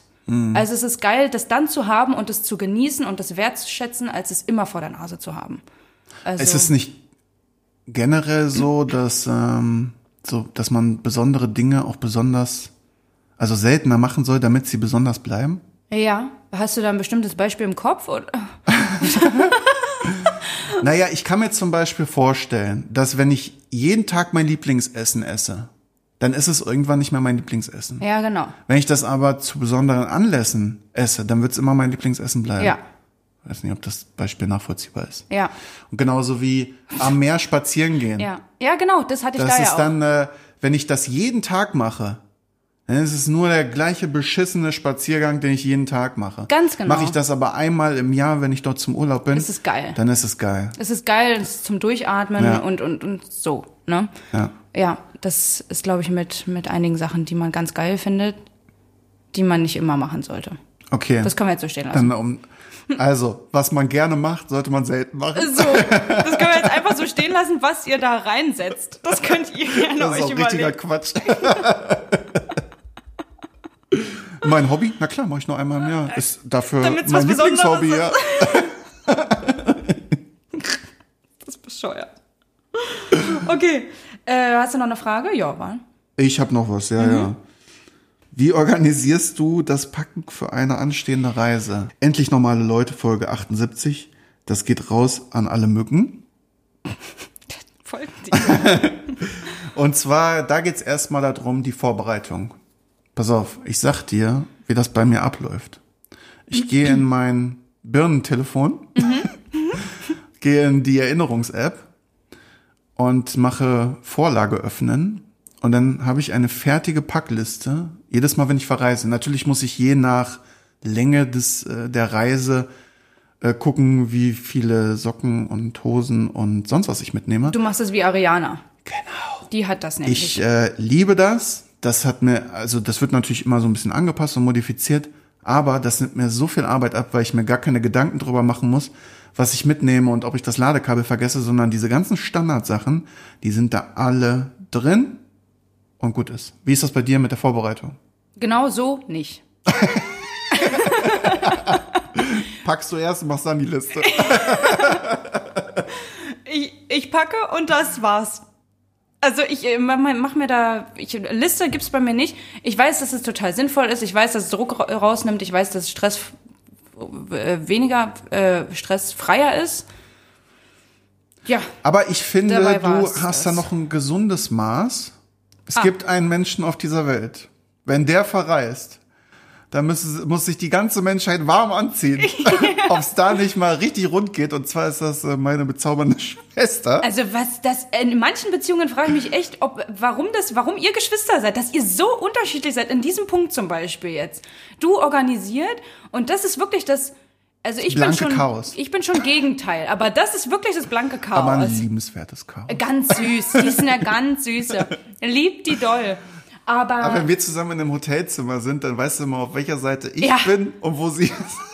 Also es ist geil, das dann zu haben und es zu genießen und das wertzuschätzen, als es immer vor der Nase zu haben. Also, Es ist nicht generell so, dass, ähm, so, dass man besondere Dinge auch besonders, also seltener machen soll, damit sie besonders bleiben? Ja, hast du da ein bestimmtes Beispiel im Kopf? Oder? Naja, ich kann mir zum Beispiel vorstellen, dass wenn ich jeden Tag mein Lieblingsessen esse, dann ist es irgendwann nicht mehr mein Lieblingsessen. Ja, genau. Wenn ich das aber zu besonderen Anlässen esse, dann wird es immer mein Lieblingsessen bleiben. Ja, Ich weiß nicht, ob das Beispiel nachvollziehbar ist. ja, Und genauso wie am Meer spazieren gehen. ja. Ja, genau, das hatte ich Das da ist ja auch. dann, äh, wenn ich das jeden Tag mache, dann ist es nur der gleiche beschissene Spaziergang, den ich jeden Tag mache. Ganz genau. Mache ich das aber einmal im Jahr, wenn ich dort zum Urlaub bin, Es ist geil. dann ist es geil. Es ist geil, es ist zum Durchatmen Ja. und, und, und so, ne? Ja. Ja, das ist, glaube ich, mit, mit einigen Sachen, die man ganz geil findet, die man nicht immer machen sollte. Okay. Das können wir jetzt so stehen lassen. Dann, um, also, was man gerne macht, sollte man selten machen. So, das können wir jetzt einfach so stehen lassen, was ihr da reinsetzt. Das könnt ihr gerne Das ist euch auch richtiger überlegen. Quatsch. mein Hobby? Na klar, mache ich nur einmal im Jahr. Ist dafür Damit's mein Lieblingshobby, ja. Das ist bescheuert. Okay, äh, hast du noch eine Frage? Ja, war. Ich habe noch was, ja, Mhm. ja. Wie organisierst du das Packen für eine anstehende Reise? Endlich normale Leute, Folge 78. Das geht raus an alle Mücken. Folgt die. Und zwar, da geht's erstmal darum, die Vorbereitung. Pass auf, ich sag dir, wie das bei mir abläuft. Ich gehe in mein Birnentelefon, gehe in die Erinnerungs-App und mache Vorlage öffnen. Und dann habe ich eine fertige Packliste. Jedes Mal, wenn ich verreise. Natürlich muss ich je nach Länge des, äh, der Reise äh, gucken, wie viele Socken und Hosen und sonst was ich mitnehme. Du machst es wie Ariana. Genau. Die hat das nämlich. Ich äh, liebe das. Das hat mir, also das wird natürlich immer so ein bisschen angepasst und modifiziert, aber das nimmt mir so viel Arbeit ab, weil ich mir gar keine Gedanken drüber machen muss, was ich mitnehme und ob ich das Ladekabel vergesse, sondern diese ganzen Standardsachen, die sind da alle drin und gut ist. Wie ist das bei dir mit der Vorbereitung? genau so nicht. Packst du erst und machst dann die Liste. Ich, ich packe und das war's. Also ich äh, mach, mir da, ich, Liste gibt's bei mir nicht. Ich weiß, dass es total sinnvoll ist. Ich weiß, dass es Druck ra- rausnimmt. Ich weiß, dass Stress äh, weniger äh, stressfreier ist. Ja, Aber ich finde, du hast da noch ein gesundes Maß. Es Ah. gibt einen Menschen auf dieser Welt. Wenn der verreist, dann muss, muss sich die ganze Menschheit warm anziehen. Ob es da nicht mal richtig rund geht. Und zwar ist das äh, meine bezaubernde Schwester. also was das in manchen Beziehungen frage ich mich echt, ob warum das, warum ihr Geschwister seid, dass ihr so unterschiedlich seid in diesem Punkt zum Beispiel jetzt. Du organisiert und das ist wirklich das. Also ich bin Blanke schon, Chaos. ich bin schon Gegenteil, aber das ist wirklich das blanke Chaos. aber ein liebenswertes Chaos. Ganz süß. Die sind ja ganz süße. Liebt die doll. Aber, Aber wenn wir zusammen in einem Hotelzimmer sind, dann weißt du immer, auf welcher Seite ich Ja. bin und wo sie ist.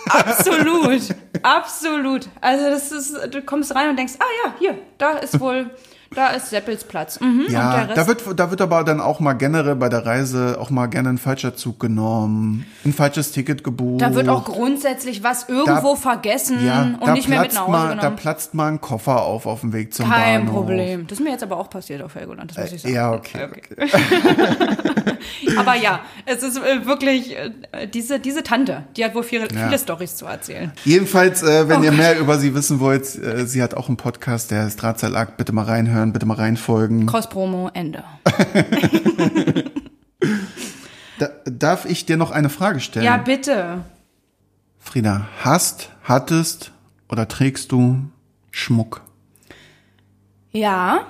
absolut. Absolut. Also das ist, du kommst rein und denkst, ah ja, hier, da ist wohl, da ist Seppels Platz. Mhm. Ja, da wird, da wird aber dann auch mal generell bei der Reise auch mal gerne ein falscher Zug genommen, ein falsches Ticket gebucht. da wird auch grundsätzlich was irgendwo Da- vergessen ja, und da nicht mehr mit nach Hause mal, Da genommen. platzt mal ein Koffer auf auf dem Weg zum Kein Bahnhof. Problem. Das ist mir jetzt aber auch passiert auf Helgoland, das muss ich sagen. Ja, okay. okay. Aber ja, es ist äh, wirklich, äh, diese, diese Tante, die hat wohl viele, viele Storys zu erzählen. Jedenfalls, äh, wenn Oh ihr mehr über sie wissen wollt, äh, sie hat auch einen Podcast, der ist Drahtseilakt. Bitte mal reinhören, bitte mal reinfolgen. Cross-Promo, Ende. Da, darf ich dir noch eine Frage stellen? Ja, bitte. Frieda, hast, hattest oder trägst du Schmuck? Ja,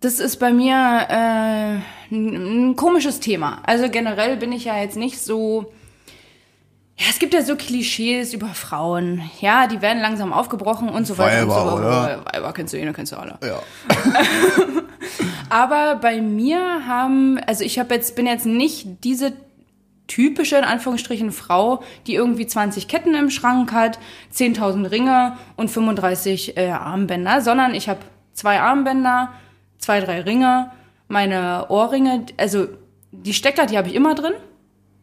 das ist bei mir äh, ein komisches Thema. Also generell bin ich ja jetzt nicht so. Ja, es gibt ja so Klischees über Frauen. Ja, die werden langsam aufgebrochen und so weiter und Weiber, so oder? Weiber kennst du eh, kennst du alle. Ja. Aber bei mir haben, also ich habe jetzt, bin jetzt nicht diese typische, in Anführungsstrichen, Frau, die irgendwie 20 Ketten im Schrank hat, 10.000 Ringe und 35 äh, Armbänder, sondern ich habe zwei Armbänder, zwei, drei Ringe, meine Ohrringe, also die Stecker, die habe ich immer drin.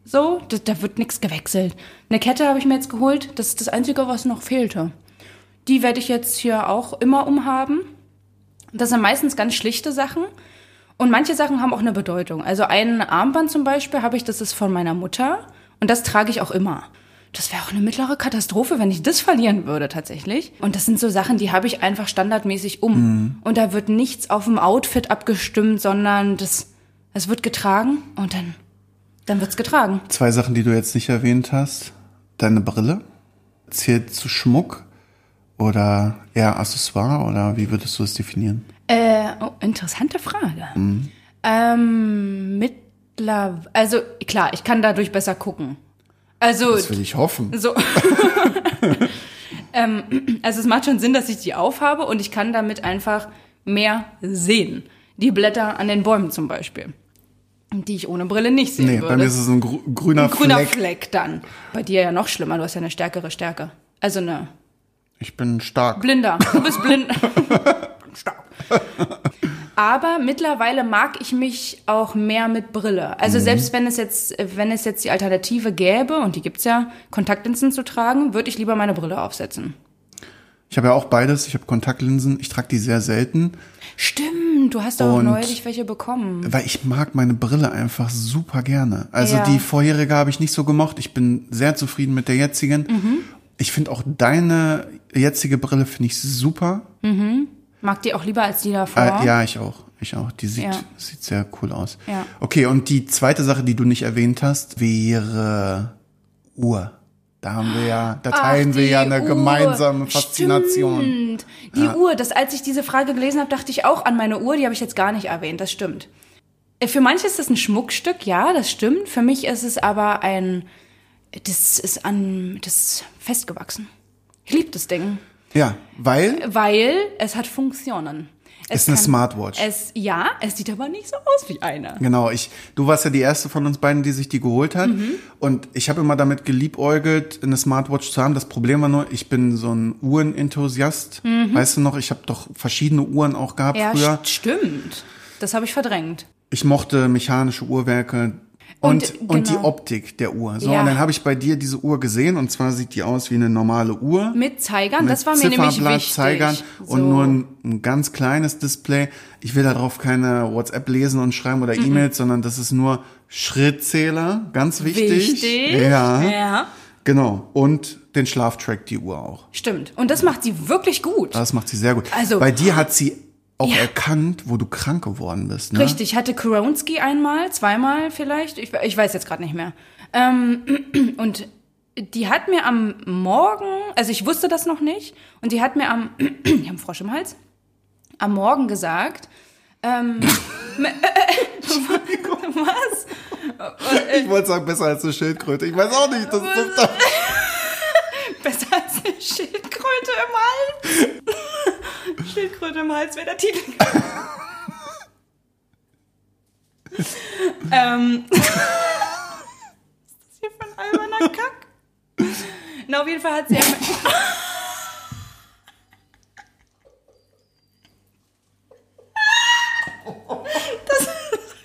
So, da, da wird nichts gewechselt. Eine Kette habe ich mir jetzt geholt, das ist das Einzige, was noch fehlte. Die werde ich jetzt hier auch immer umhaben. Das sind meistens ganz schlichte Sachen. Und manche Sachen haben auch eine Bedeutung. Also ein Armband zum Beispiel habe ich, das ist von meiner Mutter. Und das trage ich auch immer. Das wäre auch eine mittlere Katastrophe, wenn ich das verlieren würde tatsächlich. Und das sind so Sachen, die habe ich einfach standardmäßig um. Mhm. Und da wird nichts auf dem Outfit abgestimmt, sondern das, es wird getragen und dann, dann wird's getragen. Zwei Sachen, die du jetzt nicht erwähnt hast. Deine Brille zählt zu Schmuck oder eher Accessoire oder wie würdest du es definieren? Äh, oh, interessante Frage. Mhm. Ähm, mittler, also klar, ich kann dadurch besser gucken. Also, das will ich hoffen. So. ähm, also es macht schon Sinn, dass ich die aufhabe und ich kann damit einfach mehr sehen. Die Blätter an den Bäumen zum Beispiel. Die ich ohne Brille nicht sehen nee, würde. Bei mir ist es ein grüner, ein grüner Fleck. Fleck dann. Bei dir ja noch schlimmer, du hast ja eine stärkere Stärke. Also eine ich bin stark. Blinder. Du bist blind. stark. Aber mittlerweile mag ich mich auch mehr mit Brille. Also mhm. selbst wenn es jetzt, wenn es jetzt die Alternative gäbe, und die gibt's ja, Kontaktlinsen zu tragen, würde ich lieber meine Brille aufsetzen. Ich habe ja auch beides. Ich habe Kontaktlinsen. Ich trage die sehr selten. Stimmt, du hast auch neulich welche bekommen. Weil ich mag meine Brille einfach super gerne. Also ja. die vorherige habe ich nicht so gemocht. Ich bin sehr zufrieden mit der jetzigen. Mhm. Ich finde auch deine jetzige Brille finde ich super. Mhm. Mag die auch lieber als die davor? Äh, ja, ich auch. Ich auch. Die sieht, ja. sieht sehr cool aus. Ja. Okay, und die zweite Sache, die du nicht erwähnt hast, wäre Uhr. Da haben wir ja, da teilen Ach, wir ja eine Uhr. gemeinsame Faszination. Stimmt. Die ja. Uhr, das, als ich diese Frage gelesen habe, dachte ich auch an meine Uhr, die habe ich jetzt gar nicht erwähnt, das stimmt. Äh, für manche ist das ein Schmuckstück, ja, das stimmt. Für mich ist es aber ein, das ist an, das ist festgewachsen. Ich liebe das Ding. Ja, weil? Weil es hat Funktionen. Es ist eine kann, Smartwatch. Es, ja, es sieht aber nicht so aus wie eine. Genau, ich, du warst ja die erste von uns beiden, die sich die geholt hat. Mhm. Und ich habe immer damit geliebäugelt, eine Smartwatch zu haben. Das Problem war nur, ich bin so ein Uhrenenthusiast. Mhm. Weißt du noch, ich habe doch verschiedene Uhren auch gehabt ja, früher. Stimmt. Das habe ich verdrängt. Ich mochte mechanische Uhrwerke, und, und, und genau. die Optik der Uhr. So, ja. und dann habe ich bei dir diese Uhr gesehen und zwar sieht die aus wie eine normale Uhr. Mit Zeigern, mit das war mir nämlich wichtig. Zeigern so. und nur ein, ein, ganz kleines Display. Ich will darauf keine WhatsApp lesen und schreiben oder mhm. E-Mails, sondern das ist nur Schrittzähler, ganz wichtig. Wichtig. Ja. ja. Genau. Und den Schlaf trackt die Uhr auch. Stimmt. Und das macht sie wirklich gut. Das macht sie sehr gut. Also bei dir hat sie auch ja. erkannt, wo du krank geworden bist. Ne? Richtig, ich hatte Koronski einmal, zweimal vielleicht, ich, ich weiß jetzt gerade nicht mehr. Ähm, und die hat mir am Morgen, also ich wusste das noch nicht, und die hat mir am, ich habe einen Frosch im Hals, am Morgen gesagt, ähm, was? Ich wollte sagen, besser als eine Schildkröte. Ich weiß auch nicht, das ist Besser als eine Schildkröte im Hals. Schildkröte im Hals wäre der Titel. ähm. Was ist das hier für ein alberner Kack? Na, auf jeden Fall hat sie. das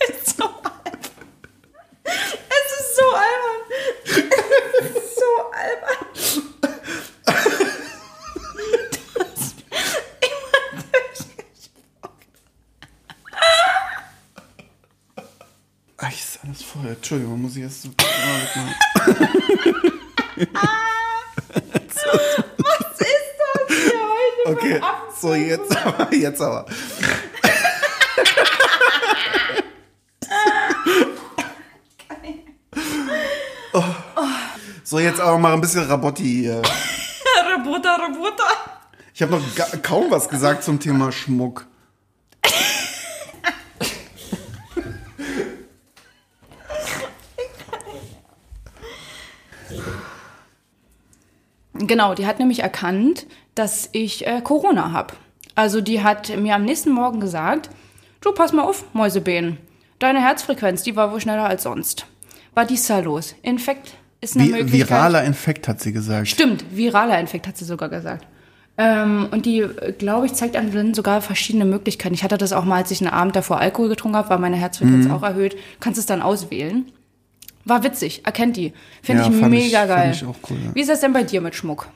ist so albern. Es ist so albern. Es ist so albern. Voll. Entschuldigung, muss ich jetzt. Was ist das hier heute? Okay, so jetzt aber, jetzt aber. Oh. So, jetzt aber mal ein bisschen Rabotti hier. Rabotta, Rabotta. Ich habe noch kaum was gesagt zum Thema Schmuck. Genau, die hat nämlich erkannt, dass ich äh, Corona habe. Also die hat mir am nächsten Morgen gesagt, du pass mal auf, Mäusebeen. Deine Herzfrequenz, die war wohl schneller als sonst. Was ist da los? Infekt ist eine Vi Möglichkeit. viraler Infekt, hat sie gesagt. Stimmt, viraler Infekt hat sie sogar gesagt. Ähm, und die, glaube ich, zeigt einem dann sogar verschiedene Möglichkeiten. Ich hatte das auch mal, als ich einen Abend davor Alkohol getrunken habe, war meine Herzfrequenz Mhm. auch erhöht. Kannst es dann auswählen. War witzig, erkennt die. Finde Ja, ich ich- mega fand geil. ich auch cool, ja. Wie ist das denn bei dir mit Schmuck?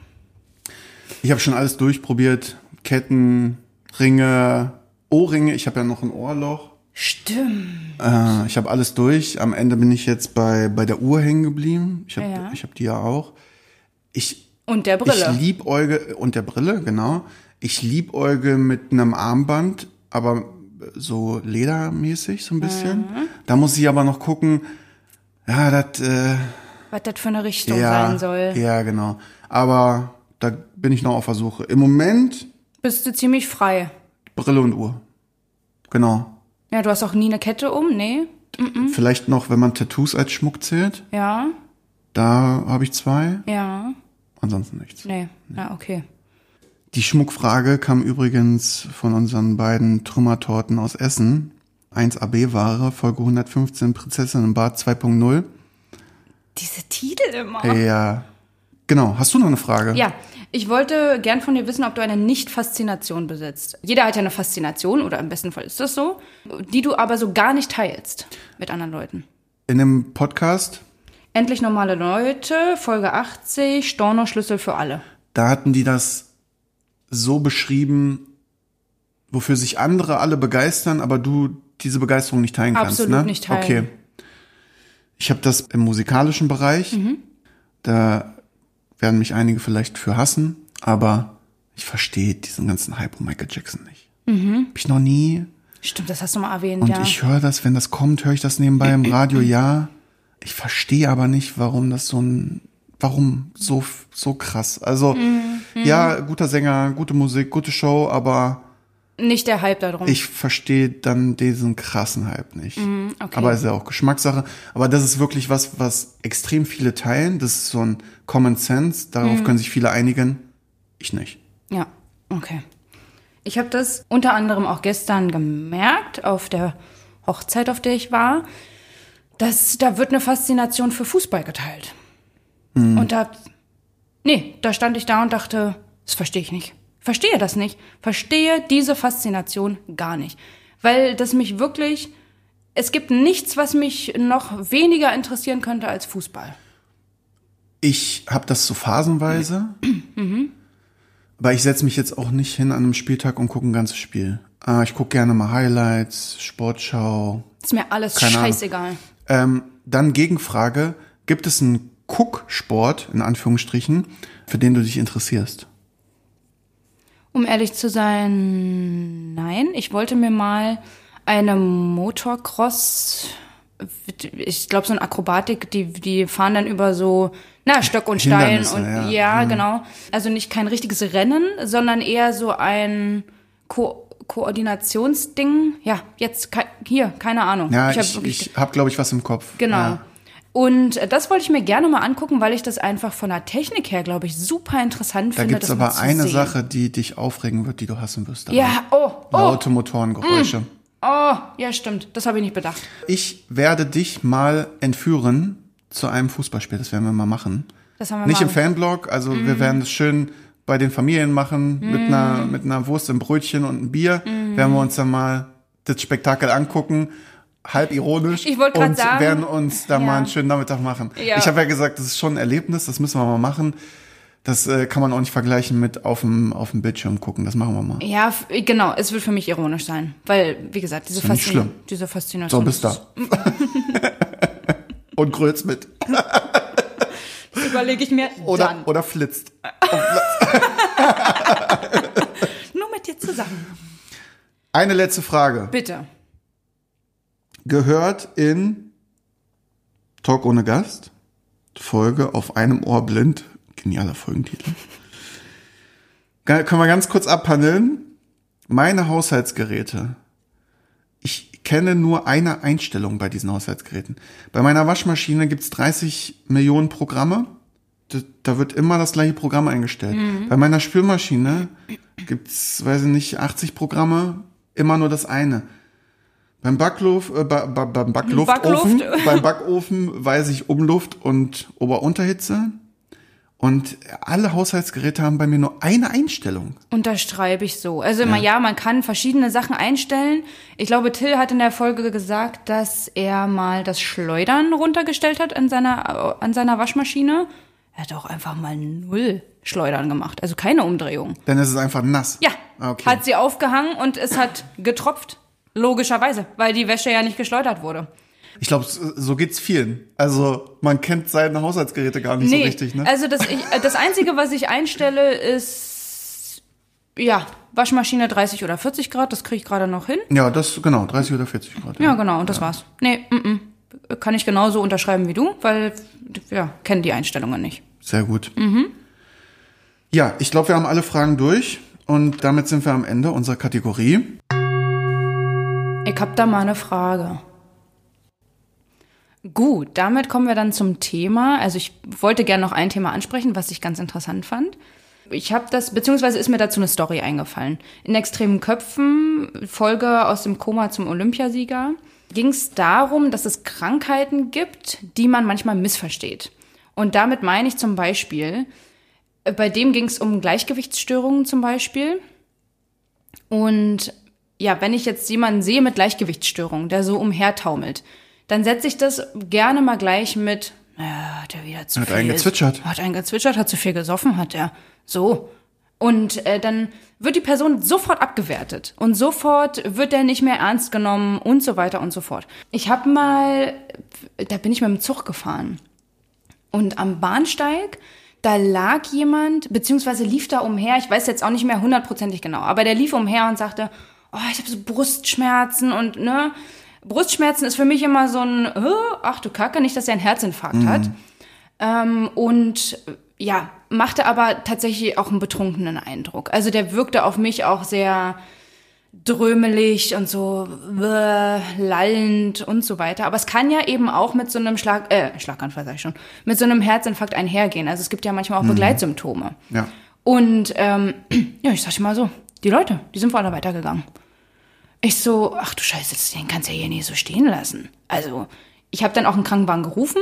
Ich habe schon alles durchprobiert. Ketten, Ringe, Ohrringe. Ich habe ja noch ein Ohrloch. Stimmt. Äh, ich habe alles durch. Am Ende bin ich jetzt bei, bei der Uhr hängen geblieben. Ich habe Ja. ich hab die ja auch. Ich, Und der Brille. ich liebäuge, und der Brille, genau. Ich liebäuge mit einem Armband, aber so ledermäßig so ein bisschen. Mhm. Da muss ich aber noch gucken, ja, das, äh, Was das für eine Richtung ja, sein soll. ja, genau. Aber da bin ich noch auf der Suche. Im Moment Bist du ziemlich frei. Brille und Uhr. Genau. Ja, du hast auch nie eine Kette um, nee? Vielleicht noch, wenn man Tattoos als Schmuck zählt. Ja, Da habe ich zwei, ja, ansonsten nichts. nee. Ja, okay. Die Schmuckfrage kam übrigens von unseren beiden Trümmertorten aus Essen. 1AB-Ware, Folge 115, Prinzessin im Bad 2.0. Diese Titel immer. Ja, genau. Hast du noch eine Frage? Ja, ich wollte gern von dir wissen, ob du eine Nicht-Faszination besitzt. Jeder hat ja eine Faszination, oder im besten Fall ist das so, die du aber so gar nicht teilst mit anderen Leuten. In dem Podcast, Endlich normale Leute, Folge 80, Storno-Schlüssel für alle. da hatten die das so beschrieben, wofür sich andere alle begeistern, aber du diese Begeisterung nicht teilen kannst. Absolut ne? nicht teilen. Okay. Ich habe das im musikalischen Bereich. Mhm. Da werden mich einige vielleicht für hassen, aber ich verstehe diesen ganzen Hype um Michael Jackson nicht. Hab ich noch nie. Stimmt, das hast du mal erwähnt, Und Mhm. ja. ich höre das, wenn das kommt, höre ich das nebenbei im Radio, ja. Ich verstehe aber nicht, warum das so ein, warum so, so krass. Also, Mhm. ja, guter Sänger, gute Musik, gute Show, aber Nicht der Hype darum. ich verstehe dann diesen krassen Hype nicht. Mhm, okay. Aber ist ja auch Geschmackssache. Aber das ist wirklich was, was extrem viele teilen. Das ist so ein Common Sense. Darauf Mhm. können sich viele einigen. Ich nicht. Ja, okay. Ich habe das unter anderem auch gestern gemerkt auf der Hochzeit, auf der ich war, dass da wird eine Faszination für Fußball geteilt. Und da, nee, da stand ich da und dachte, das verstehe ich nicht. Verstehe das nicht. Verstehe diese Faszination gar nicht. Weil das mich wirklich, es gibt nichts, was mich noch weniger interessieren könnte als Fußball. Ich habe das so phasenweise. Aber ich setze mich jetzt auch nicht hin an einem Spieltag und gucke ein ganzes Spiel. Ah, ich gucke gerne mal Highlights, Sportschau. Ist mir alles scheißegal. Ähm, dann Gegenfrage. Gibt es einen Gucksport, in Anführungsstrichen, für den du dich interessierst? Um ehrlich zu sein, nein. Ich wollte mir mal eine Motocross, ich glaube so eine Akrobatik, die, die fahren dann über so, na, Stock und Stein und ja. ja, genau. Also nicht kein richtiges Rennen, sondern eher so ein Ko Koordinationsding. Ja, jetzt ke hier, keine Ahnung. Ja, hab ich, wirklich- ich habe, glaube ich, was im Kopf. Genau. Ja. Und äh, das wollte ich mir gerne mal angucken, weil ich das einfach von der Technik her, glaube ich, super interessant Da finde. gibt's das mal aber eine sehen. Sache, die dich aufregen wird, die du hassen wirst. dabei. Ja, oh, oh, Laute Motorengeräusche. oh, ja, stimmt. Das habe ich nicht bedacht. Ich werde dich mal entführen zu einem Fußballspiel. Das werden wir mal machen. Das haben wir Nicht mal. im Fanblog, also wir werden das schön bei den Familien machen, mit einer, mit einer Wurst im Brötchen und einem Bier. Werden wir uns dann mal das Spektakel angucken. Halb ironisch. Ich und sagen- werden uns da Ja. mal einen schönen Nachmittag machen. Ja. Ich habe ja gesagt, das ist schon ein Erlebnis, das müssen wir mal machen. Das äh, kann man auch nicht vergleichen mit auf dem, auf dem Bildschirm gucken. Das machen wir mal. Ja, genau. Es wird für mich ironisch sein. Weil, wie gesagt, diese, Faszin schlimm. diese So, Faszination. bis da. und grölt's mit. Das überlege ich mir Oder, dann. oder flitzt. Nur mit dir zusammen. Eine letzte Frage. Bitte. Gehört in Talk ohne Gast, Folge auf einem Ohr blind. Genialer Folgentitel. Können wir ganz kurz abhandeln. Meine Haushaltsgeräte. Ich kenne nur eine Einstellung bei diesen Haushaltsgeräten. Bei meiner Waschmaschine gibt's 30 Millionen Programme. Da, wird immer das gleiche Programm eingestellt. Bei meiner Spülmaschine gibt's, weiß ich nicht, 80 Programme, immer nur das eine. Beim Backluft, äh, ba, ba, beim Backluftofen, Backluft. beim Backofen weiß ich Umluft und Ober-Unterhitze. Und alle Haushaltsgeräte haben bei mir nur eine Einstellung. Unterschreibe ich so. Also immer, ja. man kann verschiedene Sachen einstellen. Ich glaube, Till hat in der Folge gesagt, dass er mal das Schleudern runtergestellt hat an seiner, an seiner Waschmaschine. Er hat auch einfach mal null Schleudern gemacht. Also keine Umdrehung. Dann ist es einfach nass. Ja, Ah, Okay. hat sie aufgehangen und es hat getropft. Logischerweise, weil die Wäsche ja nicht geschleudert wurde. Ich glaube, so geht's vielen. Also man kennt seine Haushaltsgeräte gar nicht so richtig, ne? Also das, ich, äh, das Einzige, was ich einstelle, ist ja Waschmaschine 30 oder 40 Grad. Das kriege ich gerade noch hin. ja, das genau, 30 oder 40 Grad. Ja, genau, und das war's. Nee, mm, mm. kann ich genauso unterschreiben wie du, weil ja, kennen die Einstellungen nicht. Sehr gut. Ja, ich glaube, wir haben alle Fragen durch und damit sind wir am Ende unserer Kategorie. Ich hab da mal eine Frage. Gut, damit kommen wir dann zum Thema. Also ich wollte gerne noch ein Thema ansprechen, was ich ganz interessant fand. Ich habe das, beziehungsweise ist mir dazu eine Story eingefallen. In Extremen Köpfen, Folge aus dem Koma zum Olympiasieger, ging es darum, dass es Krankheiten gibt, die man manchmal missversteht. Und damit meine ich zum Beispiel, bei dem ging es um Gleichgewichtsstörungen zum Beispiel. Und ja, wenn ich jetzt jemanden sehe mit Gleichgewichtsstörungen, der so umhertaumelt, dann setze ich das gerne mal gleich mit, naja, hat er wieder zu Hat viel. einen gezwitschert. Hat einen gezwitschert, hat zu viel gesoffen, hat er. So. Und äh, dann wird die Person sofort abgewertet und sofort wird er nicht mehr ernst genommen und so weiter und so fort. Ich habe mal, da bin ich mit dem Zug gefahren und am Bahnsteig, da lag jemand, beziehungsweise lief da umher, ich weiß jetzt auch nicht mehr hundertprozentig genau, aber der lief umher und sagte, oh, ich habe so Brustschmerzen und ne, Brustschmerzen ist für mich immer so ein, ach du Kacke, nicht, dass er einen Herzinfarkt hat. Ähm, und ja, machte aber tatsächlich auch einen betrunkenen Eindruck. Also der wirkte auf mich auch sehr drömelig und so äh, lallend und so weiter. Aber es kann ja eben auch mit so einem Schlag, äh, Schlaganfall sag ich schon, mit so einem Herzinfarkt einhergehen. Also es gibt ja manchmal auch Begleitsymptome. Ja. Und ähm, ja, ich sag mal so, die Leute, die sind vorne weitergegangen. Ich so, ach du Scheiße, den kannst du ja hier nicht so stehen lassen. Also, ich habe dann auch einen Krankenwagen gerufen,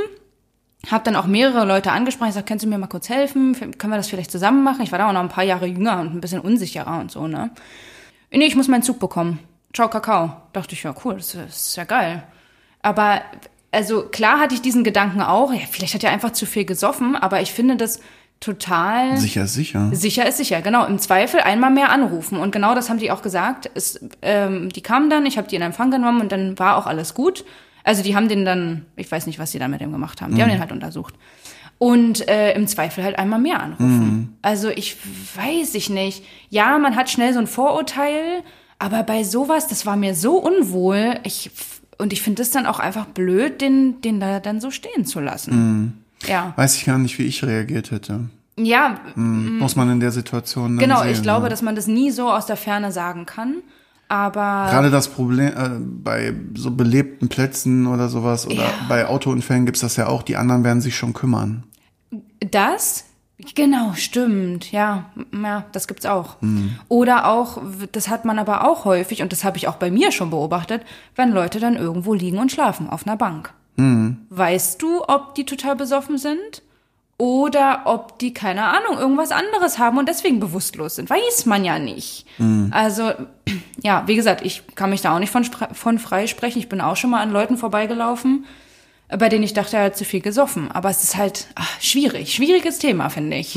habe dann auch mehrere Leute angesprochen. Ich sag, kannst du mir mal kurz helfen? Können wir das vielleicht zusammen machen? Ich war da auch noch ein paar Jahre jünger und ein bisschen unsicherer und so, ne? Nee, ich muss meinen Zug bekommen. Ciao, Kakao. Dachte ich, ja, cool, das ist ja geil. Aber, also klar hatte ich diesen Gedanken auch, ja, vielleicht hat er einfach zu viel gesoffen, aber ich finde das total. Sicher, sicher. Sicher ist sicher, genau. Im Zweifel einmal mehr anrufen. Und genau das haben die auch gesagt. Es, ähm, die kamen dann, ich habe die in Empfang genommen und dann war auch alles gut. Also die haben den dann, ich weiß nicht, was die da mit dem gemacht haben. Die haben den halt untersucht. Und äh, im Zweifel halt einmal mehr anrufen. Also ich weiß ich nicht. Ja, man hat schnell so ein Vorurteil, aber bei sowas, das war mir so unwohl. Ich, und ich finde es dann auch einfach blöd, den, den da dann so stehen zu lassen. Ja. Weiß ich gar nicht, wie ich reagiert hätte. Ja, Muss man in der Situation Genau, sehen, ich glaube, ne? dass man das nie so aus der Ferne sagen kann. Aber Gerade das Problem äh, bei so belebten Plätzen oder sowas oder Ja. bei Autounfällen gibt's das ja auch, die anderen werden sich schon kümmern. das, genau, stimmt, ja, ja, das gibt's auch. Oder auch, das hat man aber auch häufig, und das habe ich auch bei mir schon beobachtet, wenn Leute dann irgendwo liegen und schlafen auf einer Bank. Weißt du, ob die total besoffen sind? Oder ob die, keine Ahnung, irgendwas anderes haben und deswegen bewusstlos sind. Weiß man ja nicht. Also, ja, wie gesagt, ich kann mich da auch nicht von, von frei sprechen. Ich bin auch schon mal an Leuten vorbeigelaufen, bei denen ich dachte, er hat zu viel gesoffen. Aber es ist halt ach, schwierig. Schwieriges Thema, finde ich.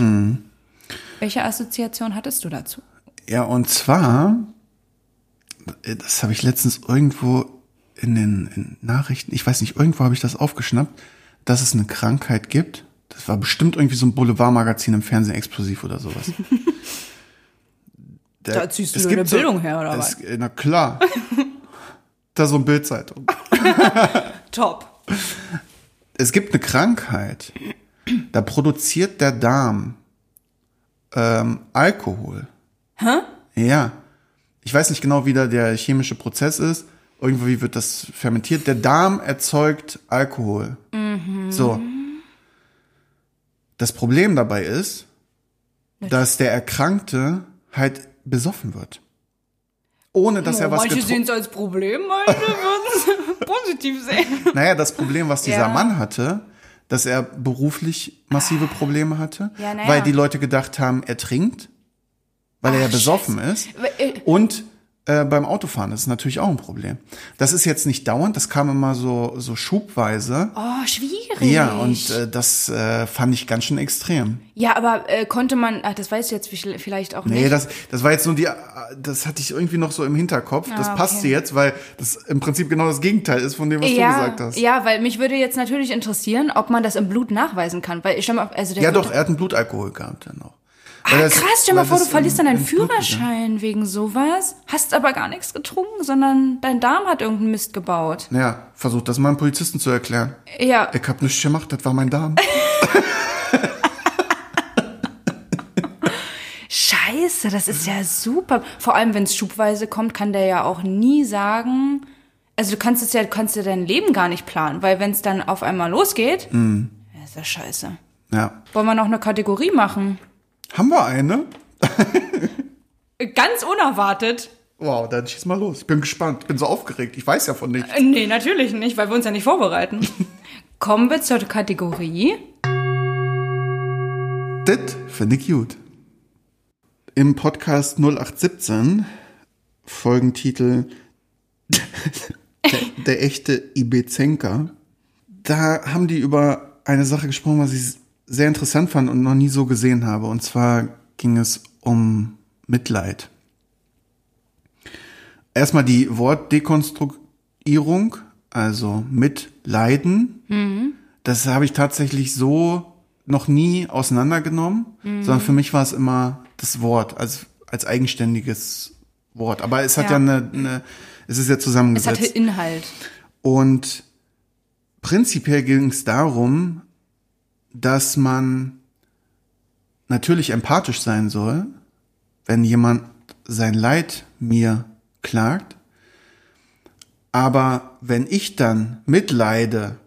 Welche Assoziation hattest du dazu? Ja, und zwar, das habe ich letztens irgendwo in den in Nachrichten, ich weiß nicht, irgendwo habe ich das aufgeschnappt, dass es eine Krankheit gibt. Das war bestimmt irgendwie so ein Boulevardmagazin im Fernsehen explosiv oder sowas. Der- Da ziehst du es gibt eine Bildung her, oder es, Na klar. da so ein Bildzeitung. Top. Es gibt eine Krankheit, da produziert der Darm ähm, Alkohol. Hä? Ja. Ich weiß nicht genau, wie da der chemische Prozess ist. Irgendwie wird das fermentiert. Der Darm erzeugt Alkohol. So. Das Problem dabei ist, dass der Erkrankte halt besoffen wird. ohne dass er was Manche sehen es als Problem, manche würden es positiv sehen. Naja, das Problem, was dieser Ja. Mann hatte, dass er beruflich massive Probleme hatte, Ja, ja. weil die Leute gedacht haben, er trinkt, weil er ja besoffen ist. äh, Und äh, beim Autofahren ist natürlich auch ein Problem. Das ist jetzt nicht dauernd, das kam immer so, so schubweise. Oh, schwierig. Ja, und äh, das äh, fand ich ganz schön extrem. ja, aber äh, konnte man, ach, das weißt du jetzt vi- vielleicht auch Nee, nicht. das, das war jetzt nur die, das hatte ich irgendwie noch so im Hinterkopf. Das Ah, passte okay. jetzt, weil das im Prinzip genau das Gegenteil ist von dem, was ja, du gesagt hast. ja, weil mich würde jetzt natürlich interessieren, ob man das im Blut nachweisen kann. Weil ich stell mal, also der Ja, gute- doch, er hat einen Blutalkohol gehabt dann auch. Ah, das- krass, stell mal vor, du das verlierst dann deinen Blut gegangen. Führerschein wegen sowas, hast aber gar nichts getrunken, sondern dein Darm hat irgendeinen Mist gebaut. Ja, versucht das mal einem Polizisten zu erklären. Ja, Ich hab nichts gemacht, das war mein Darm. scheiße, das ist ja super. Vor allem, wenn es schubweise kommt, kann der ja auch nie sagen, also du kannst es ja, kannst ja dein Leben gar nicht planen, weil wenn es dann auf einmal losgeht, ja, ist ja scheiße. Ja. Wollen wir noch eine Kategorie machen? Haben wir eine? Ganz unerwartet. Wow, dann schieß mal los. Ich bin gespannt. Ich bin so aufgeregt. Ich weiß ja von nichts. Äh, Nee, natürlich nicht, weil wir uns ja nicht vorbereiten. Kommen wir zur Kategorie. Das finde ich gut. Im Podcast 0817, Folgentitel der, der echte Ibezenka, da haben die über eine Sache gesprochen, was ich sehr interessant fand und noch nie so gesehen habe. Und zwar ging es um Mitleid. Erstmal die Wortdekonstruierung, also Mitleiden. Das habe ich tatsächlich so noch nie auseinandergenommen, sondern für mich war es immer das Wort als, als eigenständiges Wort. Aber es hat ja, Ja. eine, eine, es ist ja Es zusammengesetzt. hatte Inhalt. Und prinzipiell ging es darum, dass man natürlich empathisch sein soll, wenn jemand sein Leid mir klagt. Aber wenn ich dann mitleide,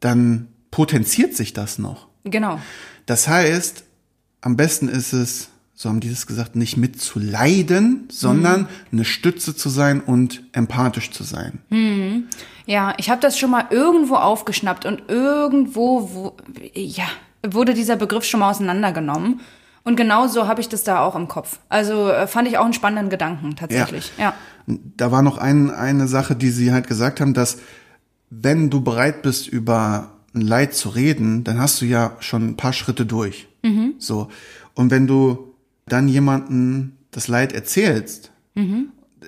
dann potenziert sich das noch. Genau. Das heißt, am besten ist es, so haben die das gesagt, nicht mitzuleiden, sondern eine Stütze zu sein und empathisch zu sein. Ja, ich habe das schon mal irgendwo aufgeschnappt und irgendwo wo, ja, wurde dieser Begriff schon mal auseinandergenommen. Und genau so habe ich das da auch im Kopf. Also äh, fand ich auch einen spannenden Gedanken tatsächlich. Ja. Da war noch ein, eine Sache, die sie halt gesagt haben, dass wenn du bereit bist, über ein Leid zu reden, dann hast du ja schon ein paar Schritte durch. So. Und wenn du dann jemanden das Leid erzählst,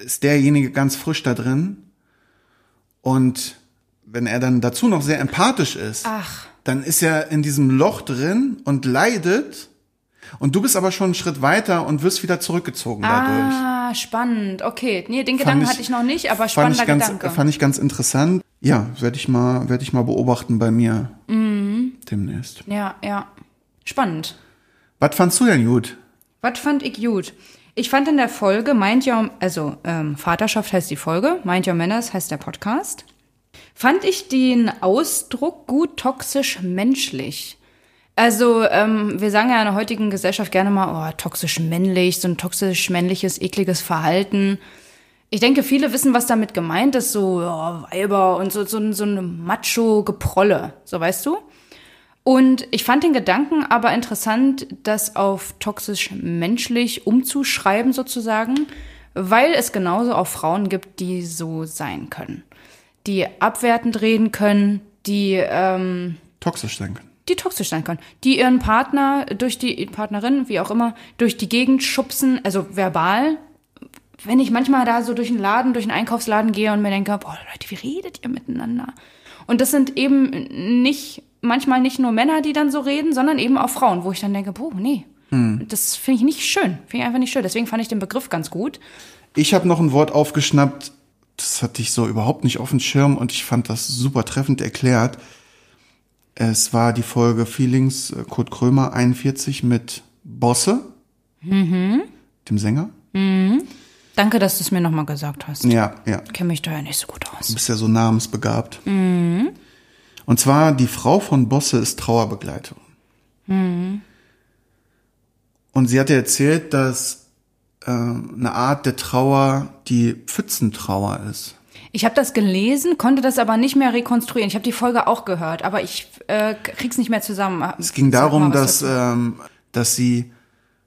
ist derjenige ganz frisch da drin. Und wenn er dann dazu noch sehr empathisch ist, Ach. dann ist er in diesem Loch drin und leidet. Und du bist aber schon einen Schritt weiter und wirst wieder zurückgezogen dadurch. Ah, spannend. Okay, nee, den Fand Gedanken ich- hatte ich noch nicht, aber fand spannender ich ganz, Gedanke. Fand ich ganz interessant. Ja, werde ich mal, werde ich mal beobachten bei mir Mhm. demnächst. ja, ja. Spannend. Was fandst du denn gut? Was fand ich gut? Ich fand in der Folge Mind Your, also ähm, Vaterschaft heißt die Folge, Mind Your Manners heißt der Podcast. Fand ich den Ausdruck gut toxisch menschlich. Also ähm, wir sagen ja in der heutigen Gesellschaft gerne mal, oh, toxisch männlich, so ein toxisch männliches, ekliges Verhalten. Ich denke, viele wissen, was damit gemeint ist, so oh, Weiber und so, so, so eine Macho-Geprolle, so weißt du? Und ich fand den Gedanken aber interessant, das auf toxisch menschlich umzuschreiben sozusagen, weil es genauso auch Frauen gibt, die so sein können. Die abwertend reden können, die, ähm, Toxisch sein können. die toxisch sein können, die ihren Partner durch die Partnerin, wie auch immer, durch die Gegend schubsen, also verbal. Wenn ich manchmal da so durch einen Laden, durch einen Einkaufsladen gehe und mir denke, boah Leute, wie redet ihr miteinander? Und das sind eben nicht, manchmal nicht nur Männer, die dann so reden, sondern eben auch Frauen, wo ich dann denke, boah, nee, das finde ich nicht schön, finde ich einfach nicht schön. Deswegen fand ich den Begriff ganz gut. Ich habe noch ein Wort aufgeschnappt, das hatte ich so überhaupt nicht auf dem Schirm und ich fand das super treffend erklärt. Es war die Folge Feelings äh, Kurt Krömer 41 mit Bosse, Mhm. dem Sänger. Danke, dass du es mir nochmal gesagt hast. Ja, ja. Ich kenne mich da ja nicht so gut aus. Du bist ja so namensbegabt. Und zwar, die Frau von Bosse ist Trauerbegleiterin. Und sie hatte erzählt, dass äh, eine Art der Trauer die Pfützentrauer ist. Ich habe das gelesen, konnte das aber nicht mehr rekonstruieren. Ich habe die Folge auch gehört, aber ich äh, krieg's nicht mehr zusammen. Es ging darum, dass, ähm, dass sie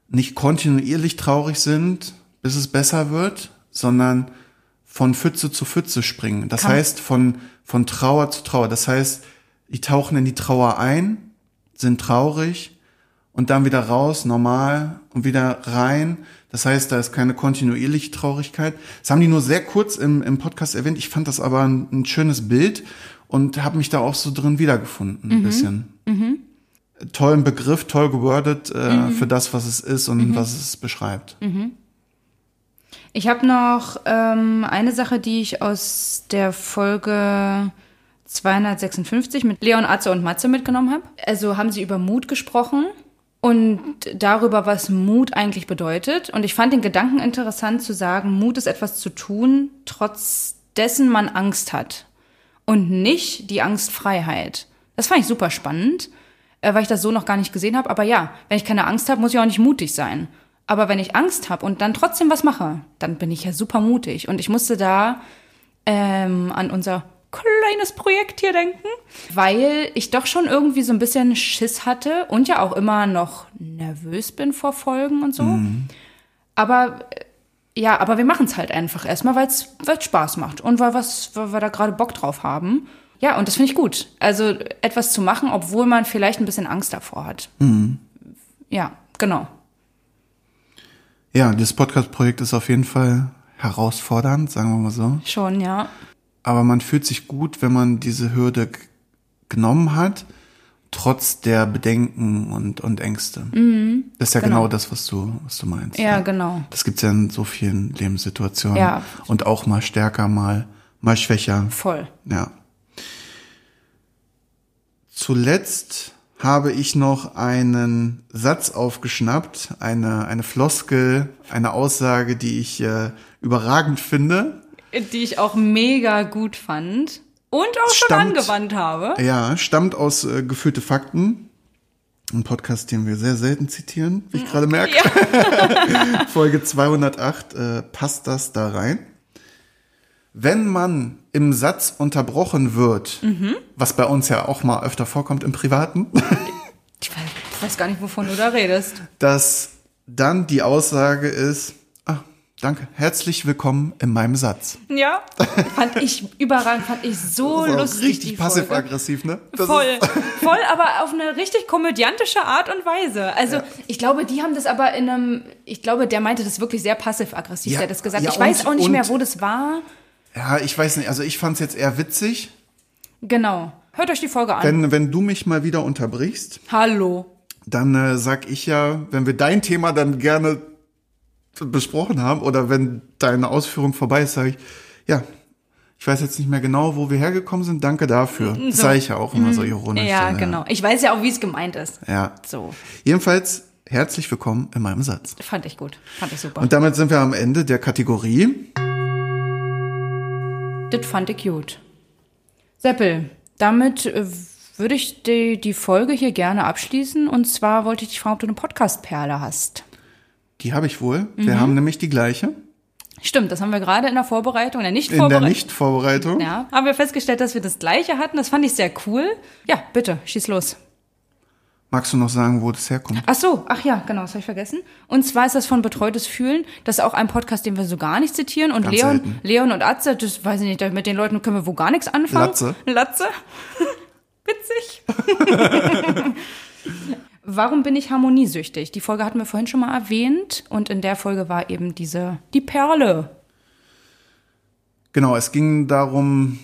nicht kontinuierlich traurig sind, bis es besser wird, sondern von Pfütze zu Pfütze springen. Das Kann- heißt, von, von Trauer zu Trauer. Das heißt, die tauchen in die Trauer ein, sind traurig und dann wieder raus, normal und wieder rein. Das heißt, da ist keine kontinuierliche Traurigkeit. Das haben die nur sehr kurz im, im Podcast erwähnt. Ich fand das aber ein, ein schönes Bild und habe mich da auch so drin wiedergefunden, ein bisschen. Tollen Begriff, toll gewordet äh, für das, was es ist und was es beschreibt. Ich habe noch ähm, eine Sache, die ich aus der Folge 256 mit Leon, Atze und Matze mitgenommen habe. Also haben sie über Mut gesprochen und darüber, was Mut eigentlich bedeutet. Und ich fand den Gedanken interessant zu sagen, Mut ist etwas zu tun, trotz dessen man Angst hat. Und nicht die Angstfreiheit. Das fand ich super spannend, äh, weil ich das so noch gar nicht gesehen habe. Aber ja, wenn ich keine Angst habe, muss ich auch nicht mutig sein. Aber wenn ich Angst habe und dann trotzdem was mache, dann bin ich ja super mutig. Und ich musste da ähm, an unser kleines Projekt hier denken, weil ich doch schon irgendwie so ein bisschen Schiss hatte und ja auch immer noch nervös bin vor Folgen und so. Aber äh, ja, aber wir machen es halt einfach erstmal, weil es Spaß macht und weil, was, weil wir da gerade Bock drauf haben. Ja, und das finde ich gut. Also etwas zu machen, obwohl man vielleicht ein bisschen Angst davor hat. Ja, genau. Ja, das Podcast-Projekt ist auf jeden Fall herausfordernd, sagen wir mal so. Schon, ja. Aber man fühlt sich gut, wenn man diese Hürde genommen hat, trotz der Bedenken und, und Ängste. das ist ja genau. genau. das, was du, was du meinst. Ja, genau. Das gibt's ja in so vielen Lebenssituationen. Ja. Und auch mal stärker, mal, mal schwächer. Voll. Ja. Zuletzt habe ich noch einen Satz aufgeschnappt, eine, eine Floskel, eine Aussage, die ich äh, überragend finde. Die ich auch mega gut fand und auch schon Stammt- angewandt habe. Ja, stammt aus äh, Gefühlte Fakten. Ein Podcast, den wir sehr selten zitieren, wie ich gerade merke. Folge 208 äh, passt das da rein. Wenn man im Satz unterbrochen wird, was bei uns ja auch mal öfter vorkommt im Privaten, Ich weiß, ich weiß gar nicht, wovon du da redest. dass dann die Aussage ist, ah, danke, herzlich willkommen in meinem Satz. Ja, fand ich überragend, fand ich so lustig. richtig passiv-aggressiv, ne? Das Voll, voll, aber auf eine richtig komödiantische Art und Weise. Also ich glaube, die haben das aber in einem, ich glaube, der meinte das wirklich sehr passiv-aggressiv, Ja, der hat das gesagt. ja, ich weiß und- auch nicht mehr, wo das war. Ja, ich weiß nicht, also ich fand es jetzt eher witzig. Genau. Hört euch die Folge an. Wenn, wenn du mich mal wieder unterbrichst, Hallo. dann äh, sag ich ja, wenn wir dein Thema dann gerne besprochen haben oder wenn deine Ausführung vorbei ist, sage ich, ja, ich weiß jetzt nicht mehr genau, wo wir hergekommen sind, danke dafür. Das So. sage ich ja auch immer so ironisch. Ja, dann, genau. Ich weiß ja auch, wie es gemeint ist. Ja. So, Jedenfalls herzlich willkommen in meinem Satz. fand ich gut. Fand ich super. Und damit sind wir am Ende der Kategorie. Das fand ich gut. Seppel, damit äh, würde ich die, die Folge hier gerne abschließen. Und zwar wollte ich dich fragen, ob du eine Podcast-Perle hast. Die habe ich wohl. Mhm. Wir haben nämlich die gleiche. Stimmt, das haben wir gerade in der Vorbereitung, in der In der Nicht-Vorbereitung. Nicht-Vorbereitung. Ja, haben wir festgestellt, dass wir das gleiche hatten. Das fand ich sehr cool. Ja, bitte, schieß los. Magst du noch sagen, wo das herkommt? Ach so, ach ja, genau, das habe ich vergessen. Und zwar ist das von Betreutes Fühlen. Das ist auch ein Podcast, den wir so gar nicht zitieren. Und Ganz Leon, selten. Leon und Atze, das weiß ich nicht, mit den Leuten können wir wo gar nichts anfangen. Latze. Latze. Witzig. Warum bin ich harmoniesüchtig? Die Folge hatten wir vorhin schon mal erwähnt. Und in der Folge war eben diese, die Perle. Genau, es ging darum,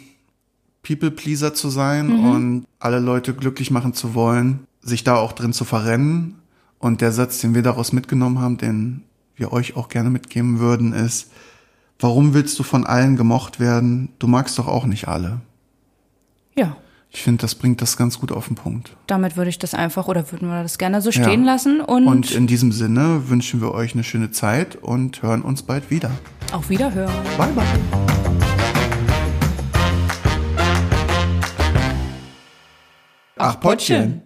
People-Pleaser zu sein Mhm. und alle Leute glücklich machen zu wollen, sich da auch drin zu verrennen. Und der Satz, den wir daraus mitgenommen haben, den wir euch auch gerne mitgeben würden, ist, warum willst du von allen gemocht werden? Du magst doch auch nicht alle. Ja, Ich finde, das bringt das ganz gut auf den Punkt. damit würde ich das einfach oder würden wir das gerne so Ja. stehen lassen. Und, Und in diesem Sinne wünschen wir euch eine schöne Zeit und hören uns bald wieder. auf Wiederhören. Bye, bye. Ach, Pottchen.